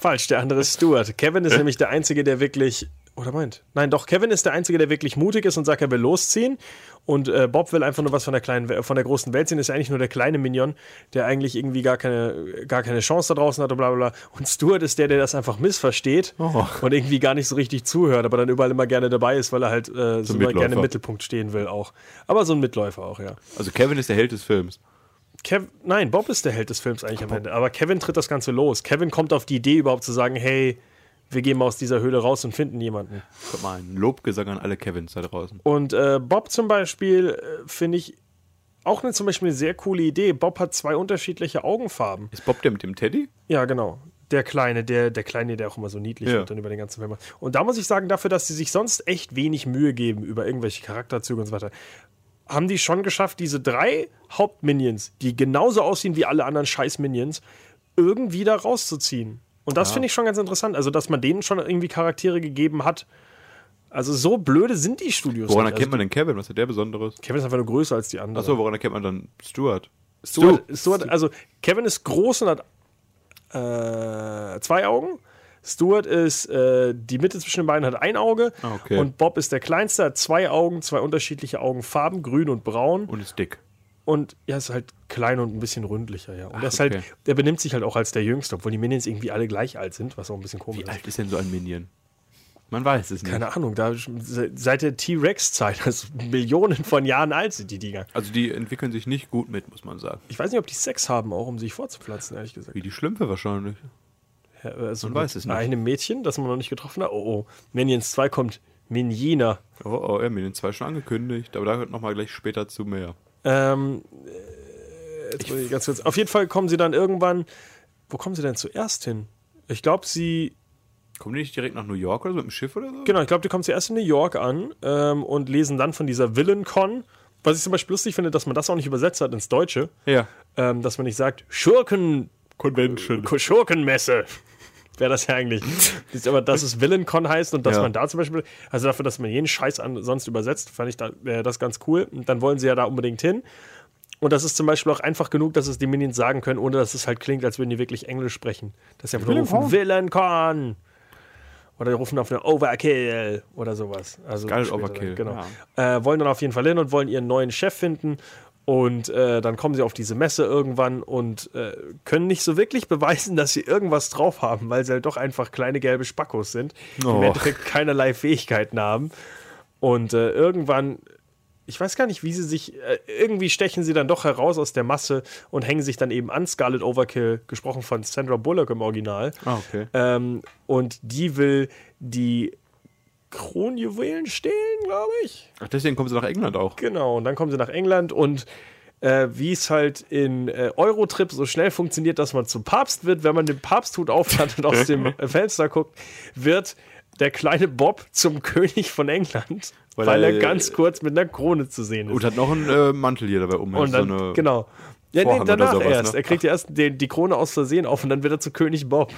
Falsch, der andere ist Stuart. Kevin ist nämlich der Einzige, der wirklich Oder meint? Nein, doch, Kevin ist der Einzige, der wirklich mutig ist und sagt, er will losziehen. Und äh, Bob will einfach nur was von der kleinen, We- von der großen Welt sehen. Ist ja eigentlich nur der kleine Minion, der eigentlich irgendwie gar keine, gar keine Chance da draußen hat und bla bla bla. Und Stuart ist der, der das einfach missversteht Oh. und irgendwie gar nicht so richtig zuhört, aber dann überall immer gerne dabei ist, weil er halt äh, so, gerne im Mittelpunkt stehen will auch. Aber so ein Mitläufer auch, ja. Also Kevin ist der Held des Films. Kev Nein, Bob ist der Held des Films eigentlich am Ende. Aber Kevin tritt das Ganze los. Kevin kommt auf die Idee überhaupt zu sagen, hey, wir gehen mal aus dieser Höhle raus und finden jemanden. Guck mal, ein Lobgesang an alle Kevins da draußen. Und äh, Bob zum Beispiel äh, finde ich auch eine, zum Beispiel eine sehr coole Idee. Bob hat zwei unterschiedliche Augenfarben. Ist Bob der mit dem Teddy? Ja, genau. Der Kleine, der, der Kleine, der auch immer so niedlich Ja. wird dann über den ganzen Film. macht. Und da muss ich sagen, dafür, dass sie sich sonst echt wenig Mühe geben über irgendwelche Charakterzüge und so weiter, haben die schon geschafft, diese drei Hauptminions, die genauso aussehen wie alle anderen Scheiß-Minions, irgendwie da rauszuziehen. Und das finde ich schon ganz interessant. Also, dass man denen schon irgendwie Charaktere gegeben hat. Also, so blöde sind die Studios. Woran erkennt man also, denn Kevin? Was hat der Besonderes? Kevin ist einfach nur größer als die anderen. Achso, woran erkennt man dann Stuart? Stuart, Stuart, also Kevin ist groß und hat äh, zwei Augen. Stuart ist äh, die Mitte zwischen den beiden hat ein Auge Ah, okay. und Bob ist der kleinste, hat zwei Augen, zwei unterschiedliche Augenfarben, grün und braun Und ist dick. Und ja, ist halt klein und ein bisschen ründlicher, ja. Und Ach, er ist okay. halt, der benimmt sich halt auch als der Jüngste, obwohl die Minions irgendwie alle gleich alt sind, was auch ein bisschen komisch Wie ist. alt ist denn so ein Minion? Man weiß es nicht. Keine Ahnung, da seit der T-Rex-Zeit, also Millionen von Jahren alt sind die Dinger. Also die entwickeln sich nicht gut mit, muss man sagen. Ich weiß nicht, ob die Sex haben, auch um sich fortzupflanzen, ehrlich gesagt. Wie die Schlümpfe wahrscheinlich. Ja, also Man weiß es nicht. Einem Mädchen, das man noch nicht getroffen hat. Oh, oh. Minions 2 kommt Minjina. Oh, oh, ja, Minion 2 schon angekündigt, aber da hört nochmal gleich später zu mehr. Ähm, äh, ich ganz kurz. Auf jeden Fall kommen sie dann irgendwann. Wo kommen sie denn zuerst hin? Ich glaube, sie. Kommen die nicht direkt nach New York oder so mit dem Schiff oder so? Genau, ich glaube, die kommen zuerst in New York an ähm, und lesen dann von dieser Villain-Con. Was ich zum Beispiel lustig finde, dass man das auch nicht übersetzt hat ins Deutsche. Ja. Ähm, dass man nicht sagt, Schurken. Convention. Schurkenmesse. Wäre das ja eigentlich. Aber dass es VillainCon heißt und dass Ja. man da zum Beispiel, also dafür, dass man jeden Scheiß an, sonst übersetzt, fand ich da, äh, das ganz cool. Und dann wollen sie ja da unbedingt hin. Und das ist zum Beispiel auch einfach genug, dass es die Minions sagen können, ohne dass es halt klingt, als würden die wirklich Englisch sprechen. Dass sie einfach nur rufen, VillainCon! Oder die rufen auf eine Overkill oder sowas. Also Geil, Overkill, Dann, genau. Äh, wollen dann auf jeden Fall hin und wollen ihren neuen Chef finden. Und äh, dann kommen sie auf diese Messe irgendwann und äh, können nicht so wirklich beweisen, dass sie irgendwas drauf haben, weil sie halt doch einfach kleine gelbe Spackos sind, die im Oh. Endeffekt keinerlei Fähigkeiten haben. Und äh, irgendwann, ich weiß gar nicht, wie sie sich, äh, irgendwie stechen sie dann doch heraus aus der Masse und hängen sich dann eben an Scarlet Overkill, gesprochen von Sandra Bullock im Original. Ah, okay. Ähm, und die will die Kronjuwelen stehlen, glaube ich. Ach, deswegen kommen sie nach England auch. Genau, und dann kommen sie nach England und äh, wie es halt in äh, Eurotrip so schnell funktioniert, dass man zum Papst wird, wenn man den Papsthut aufhat und aus dem äh, Fenster guckt, wird der kleine Bob zum König von England, weil, Weil er er- ganz kurz mit einer Krone zu sehen ist. Und hat noch einen äh, Mantel hier dabei um. Und dann, so genau. Ja, nee, danach sowas, erst. ne? Er kriegt ja erst den, die Krone aus Versehen auf und dann wird er zu König Bob.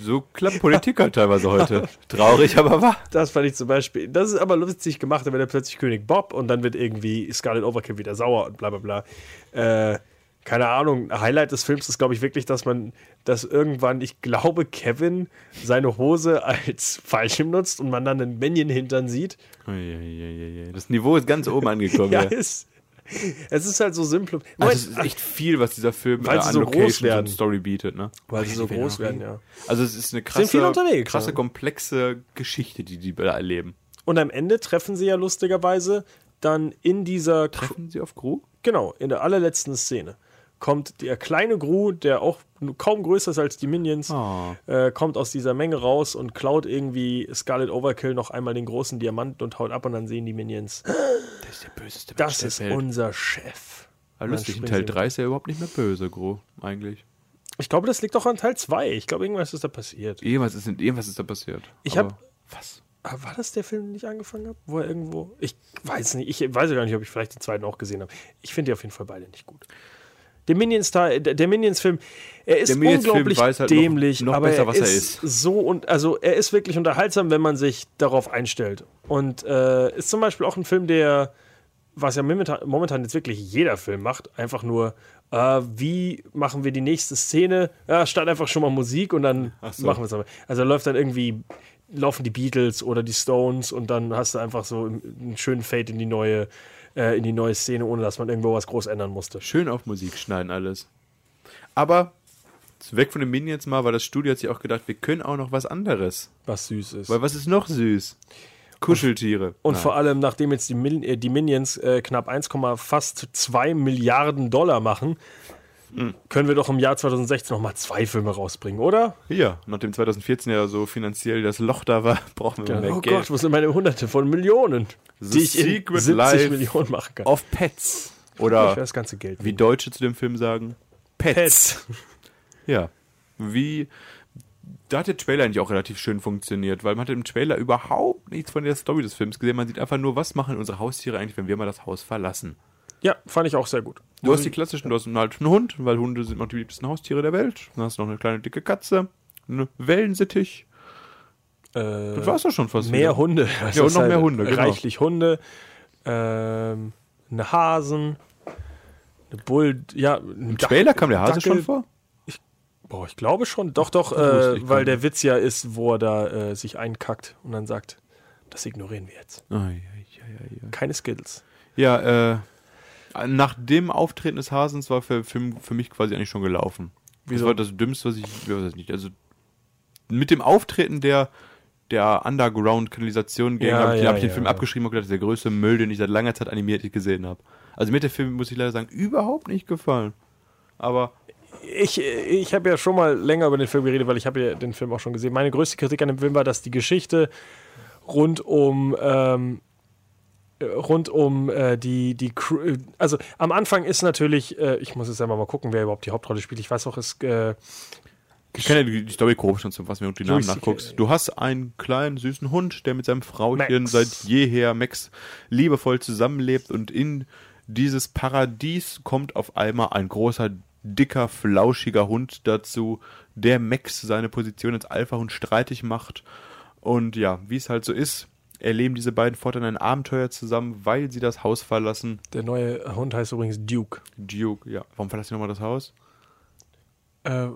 So klappt Politik halt teilweise heute. Traurig, aber wahr. Das fand ich zum Beispiel. Das ist aber lustig gemacht, dann wird er plötzlich König Bob und dann wird irgendwie Scarlet Overkill wieder sauer und bla bla bla. Äh, keine Ahnung, Highlight des Films ist, glaube ich, wirklich, dass man das irgendwann, ich glaube, Kevin seine Hose als Fallschirm nutzt und man dann einen Minion-Hintern sieht. Eieieiei. Das Niveau ist ganz oben angekommen. Ja, ja. ist. Es ist halt so simpel. Also es ist echt viel, was dieser Film Weil äh, sie an so groß Locations werden. und Story bietet, ne? weil sie so groß werden, ja. Also es ist eine krasse, viel unterwegs, krasse ja. komplexe Geschichte, die die da erleben. Und am Ende treffen sie ja lustigerweise dann in dieser Treffen sie auf Gru? Genau, in der allerletzten Szene kommt der kleine Gru, der auch kaum größer ist als die Minions, Ah. äh, kommt aus dieser Menge raus und klaut irgendwie Scarlet Overkill noch einmal den großen Diamanten und haut ab und dann sehen die Minions, Das ist der böseste das der ist Welt. unser Chef. Dann lustig, in Teil sie- 3 ist er überhaupt nicht mehr böse, Gru, eigentlich. Ich glaube, das liegt doch an Teil 2. Ich glaube, irgendwas ist da passiert. Irgendwas ist, irgendwas ist da passiert. Ich Aber hab- Was? Ah, war das der Film, den ich angefangen habe? Wo er irgendwo. Ich weiß nicht. Ich weiß ja gar nicht, ob ich vielleicht den zweiten auch gesehen habe. Ich finde die auf jeden Fall beide nicht gut. Der Minions, der, der Minions-Film, er ist unglaublich halt noch- dämlich, noch aber besser, er was er ist, ist. so und also er ist wirklich unterhaltsam, wenn man sich darauf einstellt. Und äh, ist zum Beispiel auch ein Film, der, was ja momentan, momentan jetzt wirklich jeder Film macht, einfach nur, äh, wie machen wir die nächste Szene? Ja, statt einfach schon mal Musik und dann so. machen wir es. Also da läuft dann irgendwie laufen die Beatles oder die Stones und dann hast du einfach so einen schönen Fade in die neue, äh, in die neue Szene, ohne dass man irgendwo was groß ändern musste. Schön auf Musik schneiden alles. Aber weg von den Minions mal, weil das Studio hat sich auch gedacht, wir können auch noch was anderes. Was süß ist. Weil was ist noch süß? Kuscheltiere. Und Nein. vor allem, nachdem jetzt die, Mil äh, die Minions äh, knapp 1, fast 2 Milliarden Dollar machen, Hm. können wir doch im Jahr 2016 nochmal zwei Filme rausbringen, oder? Ja, nachdem 2014 ja so finanziell das Loch da war, brauchen wir mehr oh Geld. Gott, wo sind meine Hunderte von Millionen, The die ich in Secret 70 Life Millionen machen kann. Of Pets. Oder das ganze Geld. wie Deutsche zu dem Film sagen, Pets. Pets. Ja. Wie. Da hat der Trailer eigentlich auch relativ schön funktioniert, weil man hat im Trailer überhaupt nichts von der Story des Films gesehen. Man sieht einfach nur, was machen unsere Haustiere eigentlich, wenn wir mal das Haus verlassen. Ja, fand ich auch sehr gut. Du hast die klassischen, du hast halt einen Hund, weil Hunde sind noch die liebsten Haustiere der Welt. Dann hast du noch eine kleine dicke Katze, eine Wellensittich. Äh, Das war's doch schon fast. mehr wieder. Hunde. Das Ja, und noch mehr Hunde, genau. Reichlich Hunde. Ähm, eine Hasen. Eine Bull. Ja, ein Im Trailer kam der Hase Dackel. schon vor? Boah, ich glaube schon. Doch, doch, ich äh, weil der Witz ja ist, wo er da äh, sich einkackt und dann sagt, das ignorieren wir jetzt. Ja, ja, ja, ja. Keine Skills. Ja, äh, nach dem Auftreten des Hasens war für, für, für mich quasi eigentlich schon gelaufen. Wieso? Das war das Dümmste, was ich, ich weiß es nicht, also mit dem Auftreten der, der Underground-Kanalisation Ja, habe ich, ja, hab ich den ja. Film abgeschrieben und gedacht, das ist der größte Müll, den ich seit langer Zeit animiert gesehen habe. Also mir hat der Film, muss ich leider sagen, überhaupt nicht gefallen. Aber Ich, ich habe ja schon mal länger über den Film geredet, weil ich habe ja den Film auch schon gesehen. Meine größte Kritik an dem Film war, dass die Geschichte rund um ähm, äh, rund um äh, die die Crew, äh, also am Anfang ist natürlich, äh, ich muss jetzt einmal mal gucken, wer überhaupt die Hauptrolle spielt. Ich weiß auch, es äh, ich kann ja die, die Story grob schon wenn du die Namen nachguckst. Du hast einen kleinen, süßen Hund, der mit seinem Frauchen Max. seit jeher, Max, liebevoll zusammenlebt und in dieses Paradies kommt auf einmal ein großer, dicker, flauschiger Hund dazu, der Max seine Position als Alpha-Hund streitig macht. Und ja, wie es halt so ist, erleben diese beiden fortan ein Abenteuer zusammen, weil sie das Haus verlassen. der neue Hund heißt übrigens Duke. Duke, ja. Warum verlassen sie nochmal das Haus? Äh,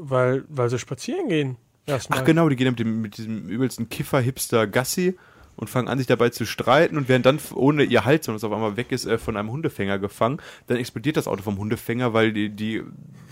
weil, weil sie spazieren gehen. Erstmal. Ach genau, die gehen mit, dem, mit diesem übelsten Kiffer-Hipster Gassi und fangen an, sich dabei zu streiten und werden dann, ohne ihr Hals, wenn es auf einmal weg ist, äh, von einem Hundefänger gefangen. Dann explodiert das Auto vom Hundefänger, weil die, die,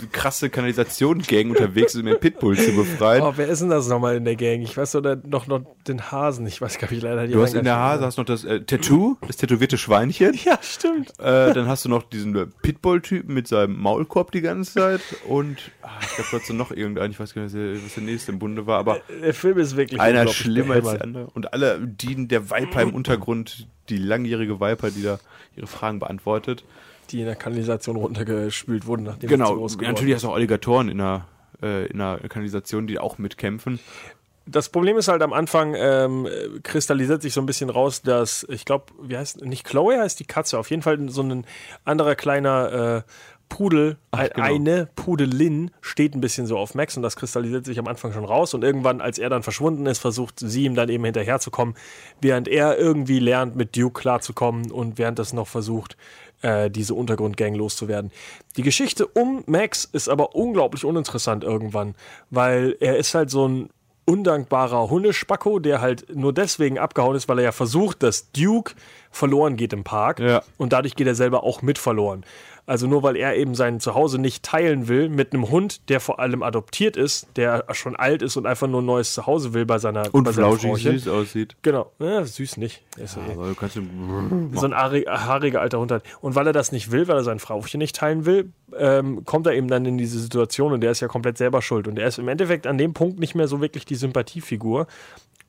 die krasse Kanalisation-Gang unterwegs ist, um den Pitbull zu befreien. Oh, wer ist denn das nochmal in der Gang? Ich weiß oder noch, noch den Hasen. Ich weiß gar nicht leider die Du hast in der Hase hast noch das äh, Tattoo, das tätowierte Schweinchen. Ja, stimmt. Äh, dann hast du noch diesen äh, Pitbull-Typen mit seinem Maulkorb die ganze Zeit. Und ah, ich glaube, hast noch irgendeinen, ich weiß gar nicht, was der- der nächste im Bunde war, aber Der Film ist wirklich einer schlimmer als der andere. Und alle dienen der Viper im Untergrund, die langjährige Viper, die da ihre Fragen beantwortet. Die in der Kanalisation runtergespült wurden, nachdem Genau, natürlich hast du auch Alligatoren in der, äh, in der Kanalisation, die auch mitkämpfen. Das Problem ist halt am Anfang ähm, äh, kristallisiert sich so ein bisschen raus, dass ich glaube, wie heißt nicht Chloe heißt die Katze, auf jeden Fall so ein anderer kleiner äh, Pudel, ein, genau. eine Pudelin steht ein bisschen so auf Max und das kristallisiert sich am Anfang schon raus und irgendwann, als er dann verschwunden ist, versucht sie ihm dann eben hinterherzukommen, während er irgendwie lernt, mit Duke klarzukommen und während das noch versucht, äh, diese Untergrundgang loszuwerden. Die Geschichte um Max ist aber unglaublich uninteressant irgendwann, weil er ist halt so ein undankbarer Hundespacko, der halt nur deswegen abgehauen ist, weil er ja versucht, dass Duke verloren geht im Park Ja. und dadurch geht er selber auch mit verloren. Also nur weil er eben sein Zuhause nicht teilen will mit einem Hund, der vor allem adoptiert ist, der schon alt ist und einfach nur ein neues Zuhause will bei seiner Und bei flauschig süß aussieht. Genau, ja, süß nicht. Eh- Aber du kannst so ein haarig- haariger alter Hund hat. Und weil er das nicht will, weil er sein Frauchen nicht teilen will, ähm, kommt er eben dann in diese Situation und der ist ja komplett selber schuld. Und er ist im Endeffekt an dem Punkt nicht mehr so wirklich die Sympathiefigur.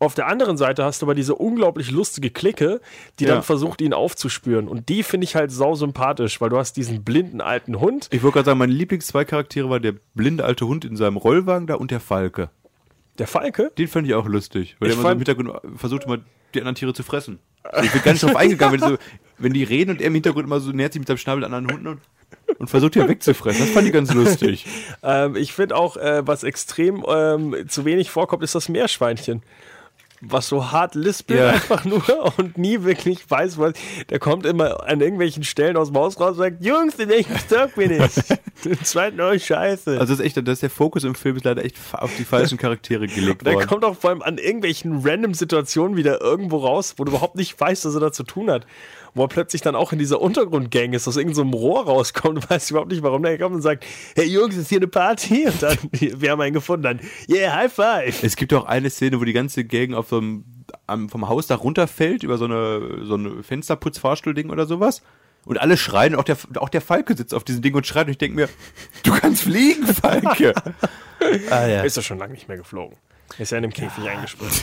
Auf der anderen Seite hast du aber diese unglaublich lustige Clique, die Ja. dann versucht, ihn aufzuspüren. Und die finde ich halt sau sympathisch, weil du hast diesen blinden alten Hund. Ich wollte gerade sagen, meine Lieblings-zwei Charaktere war der blinde alte Hund in seinem Rollwagen da und der Falke. Der Falke, Den fand ich auch lustig, weil Ich der immer so im Hintergrund versucht immer, die anderen Tiere zu fressen. Ich bin gar nicht drauf eingegangen, wenn die, so, wenn die reden und er im Hintergrund immer so nähert sich mit seinem Schnabel an anderen Hunden und, und versucht, die wegzufressen. Das fand ich ganz lustig. ähm, ich finde auch, äh, was extrem ähm, zu wenig vorkommt, ist das Meerschweinchen. Was so hart lispelt Ja. einfach nur und nie wirklich weiß, was. Der kommt immer an irgendwelchen Stellen aus dem Haus raus und sagt, Jungs, in welchem Stock bin ich? Im zweiten oh scheiße. Also das ist echt, das ist der Fokus im Film ist leider echt auf die falschen Charaktere gelegt der worden. kommt auch vor allem an irgendwelchen random Situationen wieder irgendwo raus, wo du überhaupt nicht weißt, was er da zu tun hat. Wo er plötzlich dann auch in dieser Untergrundgang ist, aus irgendeinem Rohr rauskommt und weiß überhaupt nicht, warum der kommt und sagt, hey Jungs, ist hier eine Party? Und dann, wir haben einen gefunden, dann, yeah, High Five. Es gibt auch eine Szene, wo die ganze Gang auf so einem, vom Hausdach runterfällt, über so eine, so eine Fensterputz-Fahrstuhl-Ding oder sowas. Und alle schreien, auch der, auch der Falke sitzt auf diesem Ding und schreit und ich denke mir, du kannst fliegen, Falke. ah, ja. Ist er schon lange nicht mehr geflogen. Ist ja in dem Käfig eingesprungen.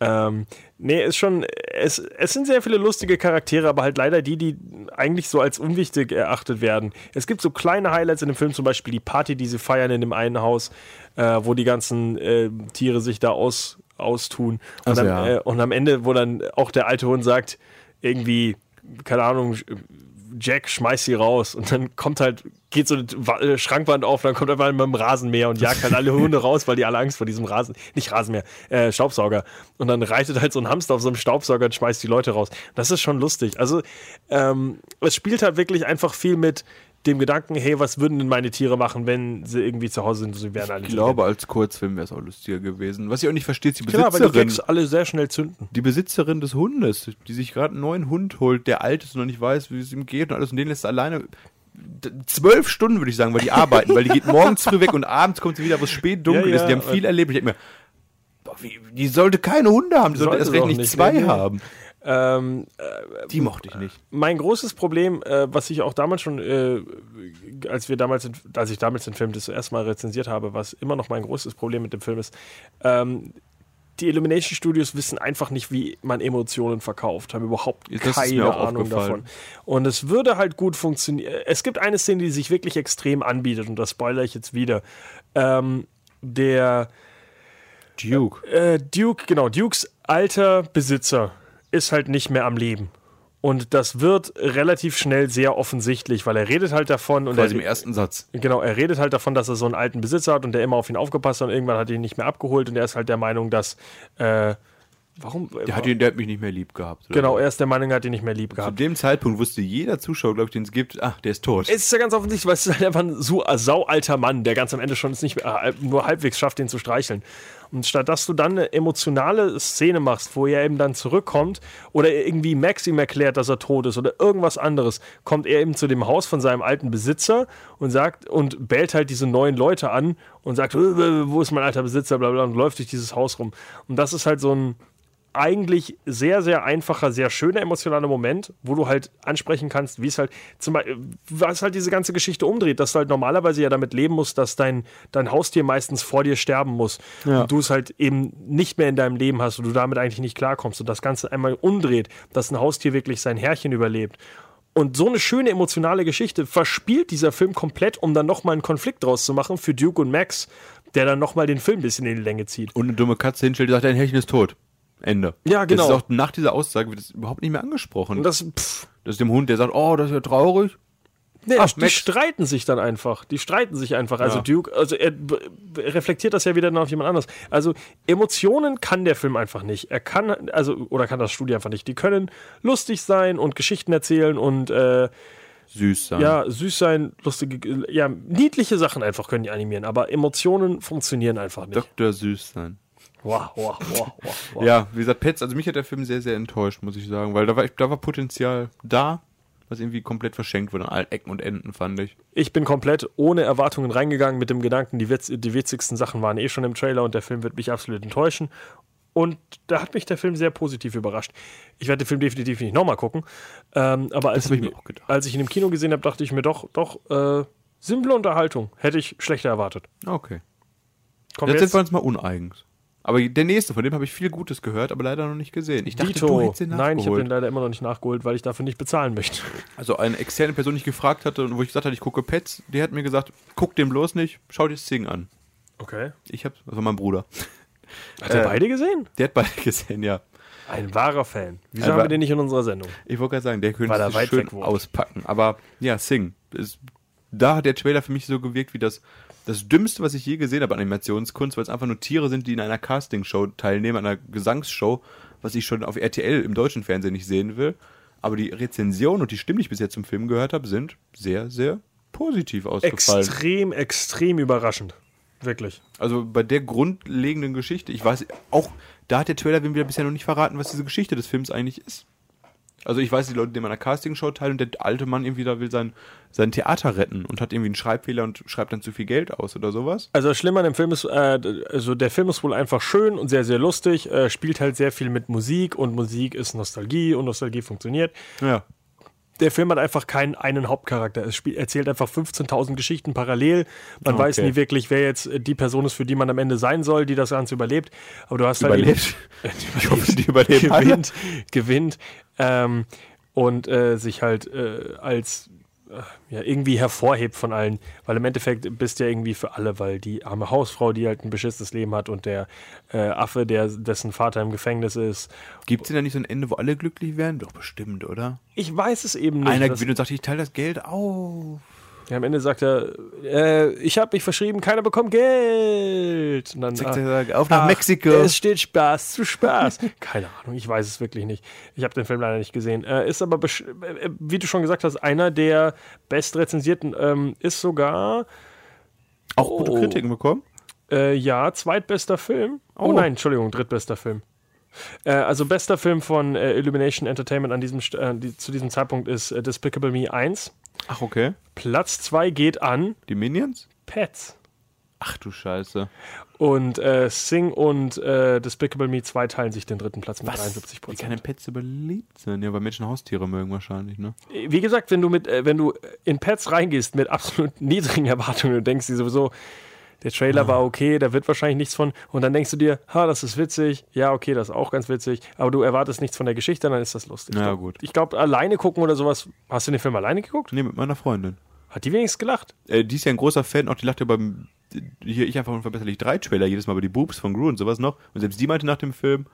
Ähm, nee, ist schon, es, es sind sehr viele lustige Charaktere, aber halt leider die, die eigentlich so als unwichtig erachtet werden. Es gibt so kleine Highlights in dem Film, zum Beispiel die Party, die sie feiern in dem einen Haus, äh, wo die ganzen äh, Tiere sich da aus, austun. Und, Ach so, am, ja. äh, und am Ende, wo dann auch der alte Hund sagt, irgendwie, keine Ahnung, Jack, schmeiß sie raus. Und dann kommt halt, geht so eine äh, Schrankwand auf, dann kommt einfach mit dem Rasenmäher und jagt halt alle Hunde raus, weil die alle Angst vor diesem Rasen, nicht Rasenmäher, äh, Staubsauger. Und dann reitet halt so ein Hamster auf so einem Staubsauger und schmeißt die Leute raus. Das ist schon lustig. Also, ähm, es spielt halt wirklich einfach viel mit dem Gedanken, hey, was würden denn meine Tiere machen, wenn sie irgendwie zu Hause sind, sie wären alle Ich glaube, als Kurzfilm wäre es auch lustiger gewesen. Was ich auch nicht verstehe, ist die Genau, weil die Besitzerin, alle sehr schnell zünden. die Besitzerin des Hundes, die sich gerade einen neuen Hund holt, der alt ist und noch nicht weiß, wie es ihm geht und alles, und den lässt alleine zwölf Stunden, würde ich sagen, weil die arbeiten, weil die geht morgens früh weg und abends kommt sie wieder, wo es spät dunkel Ja, ist. Die ja, haben viel erlebt. Ich denke mir, boah, wie, die sollte keine Hunde haben, die sollte Sollte erst recht nicht zwei nee, nee. Ähm, Die mochte ich nicht. mein großes Problem, äh, was ich auch damals schon, äh, als wir damals, in, als ich damals den Film das erste Mal rezensiert habe, was immer noch mein größtes Problem mit dem Film ist, ähm, die Illumination Studios wissen einfach nicht, wie man Emotionen verkauft, haben überhaupt Das keine Ahnung davon. Und es würde halt gut funktionieren. Es gibt eine Szene, die sich wirklich extrem anbietet, und das spoilere ich jetzt wieder. Ähm, der Duke. äh, Duke, genau, Dukes alter Besitzer ist halt nicht mehr am Leben. Und das wird relativ schnell sehr offensichtlich, weil er redet halt davon und Quasi er, im ersten Satz. genau, er redet halt davon, dass er so einen alten Besitzer hat und der immer auf ihn aufgepasst hat und irgendwann hat er ihn nicht mehr abgeholt und er ist halt der Meinung, dass äh, warum Der hat, ihn, der hat mich nicht mehr lieb gehabt. oder genau, er ist der Meinung, er hat ihn nicht mehr lieb Zu gehabt. dem Zeitpunkt wusste jeder Zuschauer, glaube ich, den es gibt, ach, der ist tot. Es ist ja ganz offensichtlich, weil es ist halt einfach ein so ein saualter Mann, der ganz am Ende schon es nicht mehr, äh, nur halbwegs schafft, ihn zu streicheln. Und statt dass du dann eine emotionale Szene machst, wo er eben dann zurückkommt oder irgendwie Max ihm erklärt, dass er tot ist oder irgendwas anderes, kommt er eben zu dem Haus von seinem alten Besitzer und sagt und bellt halt diese neuen Leute an und sagt, "Äh, wo ist mein alter Besitzer, bla bla, und läuft durch dieses Haus rum. Und das ist halt so ein eigentlich sehr, sehr einfacher, sehr schöner emotionaler Moment, wo du halt ansprechen kannst, wie es halt zum Beispiel, was halt diese ganze Geschichte umdreht, dass du halt normalerweise ja damit leben musst, dass dein, dein Haustier meistens vor dir sterben muss Ja. und du es halt eben nicht mehr in deinem Leben hast und du damit eigentlich nicht klarkommst und das Ganze einmal umdreht, dass ein Haustier wirklich sein Herrchen überlebt. Und so eine schöne emotionale Geschichte verspielt dieser Film komplett, um dann nochmal einen Konflikt draus zu machen für Duke und Max, der dann nochmal den Film ein bisschen in die Länge zieht. Und eine dumme Katze hinstellt, die sagt, dein Herrchen ist tot. Ende. Ja, genau. Das ist auch nach dieser Aussage wird das überhaupt nicht mehr angesprochen. Und das, pff, das ist dem Hund, der sagt, oh, das ist ja traurig. Nee, Ach, die Max. streiten sich dann einfach. Die streiten sich einfach. Also Ja. Duke, also er reflektiert das ja wieder dann auf jemand anderes. Also Emotionen kann der Film einfach nicht. Er kann, also, oder kann das Studio einfach nicht. Die können lustig sein und Geschichten erzählen und äh, Süß sein. ja, süß sein, lustige, ja, niedliche Sachen einfach können die animieren, aber Emotionen funktionieren einfach nicht. Dr. Süß sein. Wow, wow, wow, wow, wow. Ja, wie gesagt, Pets, also mich hat der Film sehr, sehr enttäuscht, muss ich sagen, weil da war, da war Potenzial da, was irgendwie komplett verschenkt wurde an allen Ecken und Enden, fand ich. Ich bin komplett ohne Erwartungen reingegangen mit dem Gedanken, die, witz, die witzigsten Sachen waren eh schon im Trailer und der Film wird mich absolut enttäuschen. Und da hat mich der Film sehr positiv überrascht. Ich werde den Film definitiv nicht nochmal gucken. Ähm, aber als, ich mir auch gedacht. als ich ihn im Kino gesehen habe, dachte ich mir doch, doch, äh, simple Unterhaltung. Hätte ich schlechter erwartet. Okay. Kommt Jetzt jetzt, sind wir uns mal uneigens. Aber der nächste, von dem habe ich viel Gutes gehört, aber leider noch nicht gesehen. Ich dachte, du Dito. hättest den Nein, ich habe den leider immer noch nicht nachgeholt, weil ich dafür nicht bezahlen möchte. Also eine externe Person, die ich gefragt hatte und wo ich gesagt hatte, ich gucke Pets, die hat mir gesagt, guck den bloß nicht, schau dir Sing an. Okay. Ich habe, das war mein Bruder. Hat er Äh, beide gesehen? Der hat beide gesehen, ja. Ein wahrer Fan. Wieso Ein haben wir den nicht in unserer Sendung? Ich wollte gerade sagen, der könnte es weit schön auspacken. Aber ja, Sing ist da hat der Trailer für mich so gewirkt wie das, das Dümmste, was ich je gesehen habe an Animationskunst, weil es einfach nur Tiere sind, die in einer Castingshow teilnehmen, einer Gesangsshow, was ich schon auf RTL im deutschen Fernsehen nicht sehen will. Aber die Rezension und die Stimmen, die ich bis jetzt zum Film gehört habe, sind sehr, sehr positiv ausgefallen. Extrem, extrem überraschend. Wirklich. Also bei der grundlegenden Geschichte, ich weiß auch, da hat der Trailer mir bisher noch nicht verraten, was diese Geschichte des Films eigentlich ist. Also ich weiß, die Leute nehmen an einer Castingshow teil und der alte Mann irgendwie da will sein, sein Theater retten und hat irgendwie einen Schreibfehler und schreibt dann zu viel Geld aus oder sowas. Also das Schlimme an dem Film ist, äh, also der Film ist wohl einfach schön und sehr, sehr lustig, äh, spielt halt sehr viel mit Musik und Musik ist Nostalgie und Nostalgie funktioniert. Ja. Der Film hat einfach keinen einen Hauptcharakter. Es spiel, erzählt einfach 15.000 Geschichten parallel. Man Okay. weiß nie wirklich, wer jetzt äh, die Person ist, für die man am Ende sein soll, die das Ganze überlebt. Aber du hast Überlebt. halt Ich hoffe, die überleben alle. gewinnt, gewinnt ähm, und äh, sich halt äh, als äh, ja, irgendwie hervorhebt von allen, weil im Endeffekt bist du ja irgendwie für alle, weil die arme Hausfrau, die halt ein beschissenes Leben hat und der äh, Affe, der dessen Vater im Gefängnis ist. Gibt es denn da nicht so ein Ende, wo alle glücklich werden? Doch bestimmt, oder? Ich weiß es eben nicht. Einer gewinnt und sagt, ich teile das Geld auf. Ja, am Ende sagt er, äh, ich habe mich verschrieben, keiner bekommt Geld. Und dann, Sagt ah, er, auf nach Ach, Mexiko. Es steht Spaß zu Spaß. Keine Ahnung, ich weiß es wirklich nicht. Ich habe den Film leider nicht gesehen. Äh, ist aber, besch- äh, wie du schon gesagt hast, einer der bestrezensierten. Ähm, ist sogar, Auch gute Oh. Kritiken bekommen. äh, ja, zweitbester Film. Oh, Oh. nein, Entschuldigung, drittbester Film. Äh, also bester Film von äh, Illumination Entertainment an diesem, äh, die, zu diesem Zeitpunkt ist äh, Despicable Me 1. Ach, okay. Platz 2 geht an Die Minions? Pets. Ach du Scheiße. Und äh, Sing und äh, Despicable Me 2 teilen sich den dritten Platz mit 73 Wie kann denn Pets überlebt sein? Ja, weil Menschen Haustiere mögen wahrscheinlich, ne? Wie gesagt, wenn du mit, äh, wenn du in Pets reingehst mit absolut niedrigen Erwartungen und denkst dir sowieso, der Trailer war okay, da wird wahrscheinlich nichts von, und dann denkst du dir, ha, das ist witzig, ja, okay, das ist auch ganz witzig, aber du erwartest nichts von der Geschichte, dann ist das lustig. Ja, gut. Ich glaube, alleine gucken oder sowas, hast du den Film alleine geguckt? Nee, mit meiner Freundin. Hat die wenigstens gelacht? Äh, die ist ja ein großer Fan, auch die lachte beim hier ich einfach unverbesserlich drei Trailer jedes Mal über die Boobs von Gru und sowas noch. Und selbst die meinte nach dem Film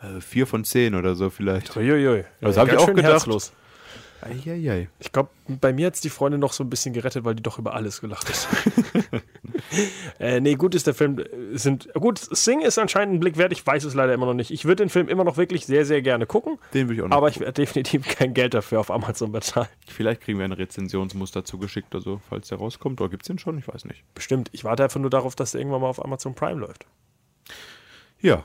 äh, vier von zehn oder so vielleicht. Uiuiui. Das hab ich Ganz auch schön gedacht. Herzlos. Eieiei. Ich glaube, bei mir hat es die Freundin noch so ein bisschen gerettet, weil die doch über alles gelacht hat. äh, nee, gut ist der Film. äh, Sind, gut, Sing ist anscheinend ein Blick wert. Ich weiß es leider immer noch nicht. Ich würde den Film immer noch wirklich sehr, sehr gerne gucken. Den würde ich auch noch. Aber ich werde definitiv kein Geld dafür auf Amazon bezahlen. Vielleicht kriegen wir ein Rezensionsmuster zugeschickt oder so, falls der rauskommt. Oder gibt's den schon? Ich weiß nicht. Bestimmt. Ich warte einfach nur darauf, dass der irgendwann mal auf Amazon Prime läuft. Ja.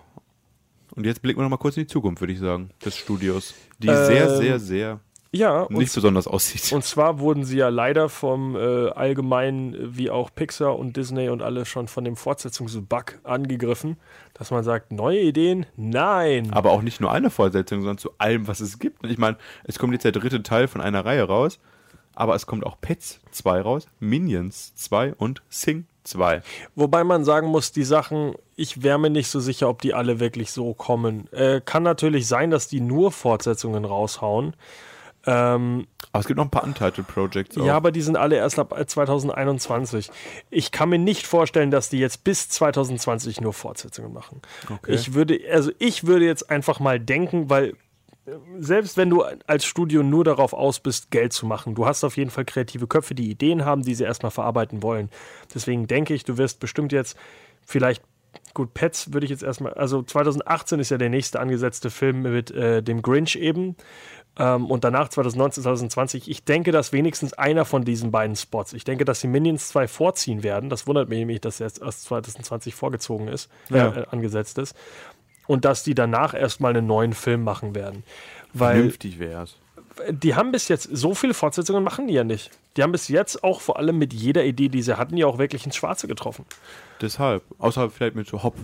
Und jetzt blicken wir noch mal kurz in die Zukunft, würde ich sagen, des Studios. Die Ähm, sehr, sehr, sehr Ja, und, nicht besonders aussieht. und zwar wurden sie ja leider vom äh, allgemeinen, wie auch Pixar und Disney und alle schon von dem Fortsetzungsbug angegriffen, dass man sagt, neue Ideen? Nein. Aber auch nicht nur eine Fortsetzung, sondern zu allem, was es gibt. Ich meine, es kommt jetzt der dritte Teil von einer Reihe raus, aber es kommt auch Pets 2 raus, Minions 2 und Sing 2. Wobei man sagen muss, die Sachen, ich wäre mir nicht so sicher, ob die alle wirklich so kommen. Äh, kann natürlich sein, dass die nur Fortsetzungen raushauen. Ähm, Aber es gibt noch ein paar Untitled Projects auch. ja, aber die sind alle erst ab 2021. Ich kann mir nicht vorstellen, dass die jetzt bis 2020 nur Fortsetzungen machen. Okay. Ich würde, also ich würde jetzt einfach mal denken, weil äh, selbst wenn du als Studio nur darauf aus bist, Geld zu machen, du hast auf jeden Fall kreative Köpfe, die Ideen haben, die sie erstmal verarbeiten wollen. Deswegen denke ich, du wirst bestimmt jetzt vielleicht, gut, Pets würde ich jetzt erstmal, also 2018 ist ja der nächste angesetzte Film mit äh, dem Grinch eben. Ähm, und danach 2019, 2020. Ich denke, dass wenigstens einer von diesen beiden Spots, ich denke, dass die Minions 2 vorziehen werden. Das wundert mich nämlich, dass er erst erst 2020 vorgezogen ist, Ja. äh, angesetzt ist. Und dass die danach erstmal einen neuen Film machen werden. Weil Vernünftig wär's. die haben bis jetzt, so viele Fortsetzungen machen die ja nicht. Die haben bis jetzt auch vor allem mit jeder Idee, die sie hatten, ja auch wirklich ins Schwarze getroffen. Deshalb. Außer vielleicht mit so Hopp.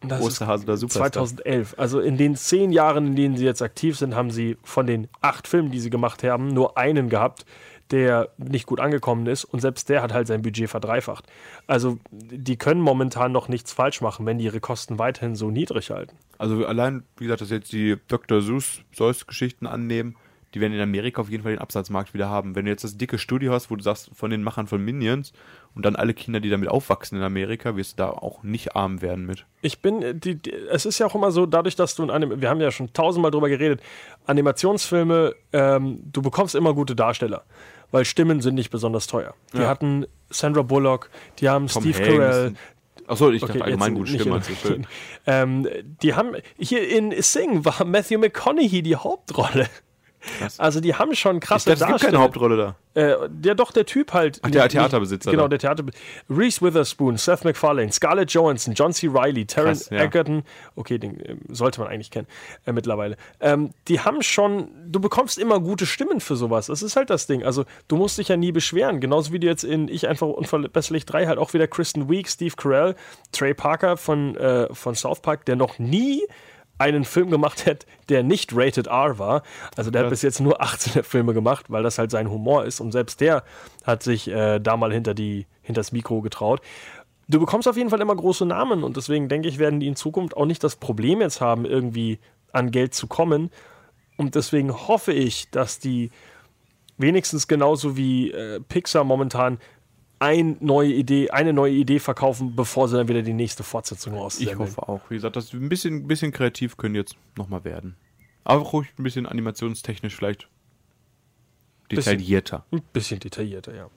Das Osterhase oder Superstar. 2011. Also in den zehn Jahren, in denen sie jetzt aktiv sind, haben sie von den acht Filmen, die sie gemacht haben, nur einen gehabt, der nicht gut angekommen ist. Und selbst der hat halt sein Budget verdreifacht. Also die können momentan noch nichts falsch machen, wenn die ihre Kosten weiterhin so niedrig halten. Also allein, wie gesagt, dass jetzt die Dr. Seuss Seuss Geschichten annehmen, die werden in Amerika auf jeden Fall den Absatzmarkt wieder haben. Wenn du jetzt das dicke Studio hast, wo du sagst, von den Machern von Minions und dann alle Kinder, die damit aufwachsen in Amerika, wirst du da auch nicht arm werden mit. Ich bin, äh, die, die, es ist ja auch immer so, dadurch, dass du in einem, wir haben ja schon tausendmal drüber geredet, Animationsfilme, ähm, du bekommst immer gute Darsteller, weil Stimmen sind nicht besonders teuer. Die Ja. hatten Sandra Bullock, die haben Tom Steve Hanks. Carell, Achso, ich Okay, dachte allgemein jetzt gute nicht Stimme. in- also schön. ähm, die haben, hier in Sing war Matthew McConaughey die Hauptrolle. Krass. Also die haben schon Ich krasse dachte, es gibt keine. Hauptrolle da. Äh, der doch, der Typ halt. Ach, der Nicht- Theaterbesitzer Genau, der Theater. Reese Witherspoon, Seth MacFarlane, Scarlett Johansson, John C. Reilly, Krass, ja. Egerton. Okay, den äh, sollte man eigentlich kennen äh, mittlerweile. Ähm, die haben schon, du bekommst immer gute Stimmen für sowas. Das ist halt das Ding. Also du musst dich ja nie beschweren. Genauso wie du jetzt in Ich einfach unverbesserlich 3 halt auch wieder Kristen Week, Steve Carell, Trey Parker von, äh, von South Park, der noch nie einen Film gemacht hat, der nicht rated R war. Also der hat bis jetzt nur 18 Filme gemacht, weil das halt sein Humor ist. Und selbst der hat sich äh, da mal hinter die, hinters Mikro getraut. Du bekommst auf jeden Fall immer große Namen und deswegen denke ich, werden die in Zukunft auch nicht das Problem jetzt haben, irgendwie an Geld zu kommen. Und deswegen hoffe ich, dass die wenigstens genauso wie äh, Pixar momentan ein neue Idee, eine neue Idee verkaufen, bevor sie dann wieder die nächste Fortsetzung Ich raussenden. hoffe auch. Wie gesagt, das ein bisschen, ein bisschen kreativ können jetzt nochmal werden. Aber ruhig ein bisschen animationstechnisch vielleicht Bisschen. detaillierter. Ein bisschen detaillierter, ja.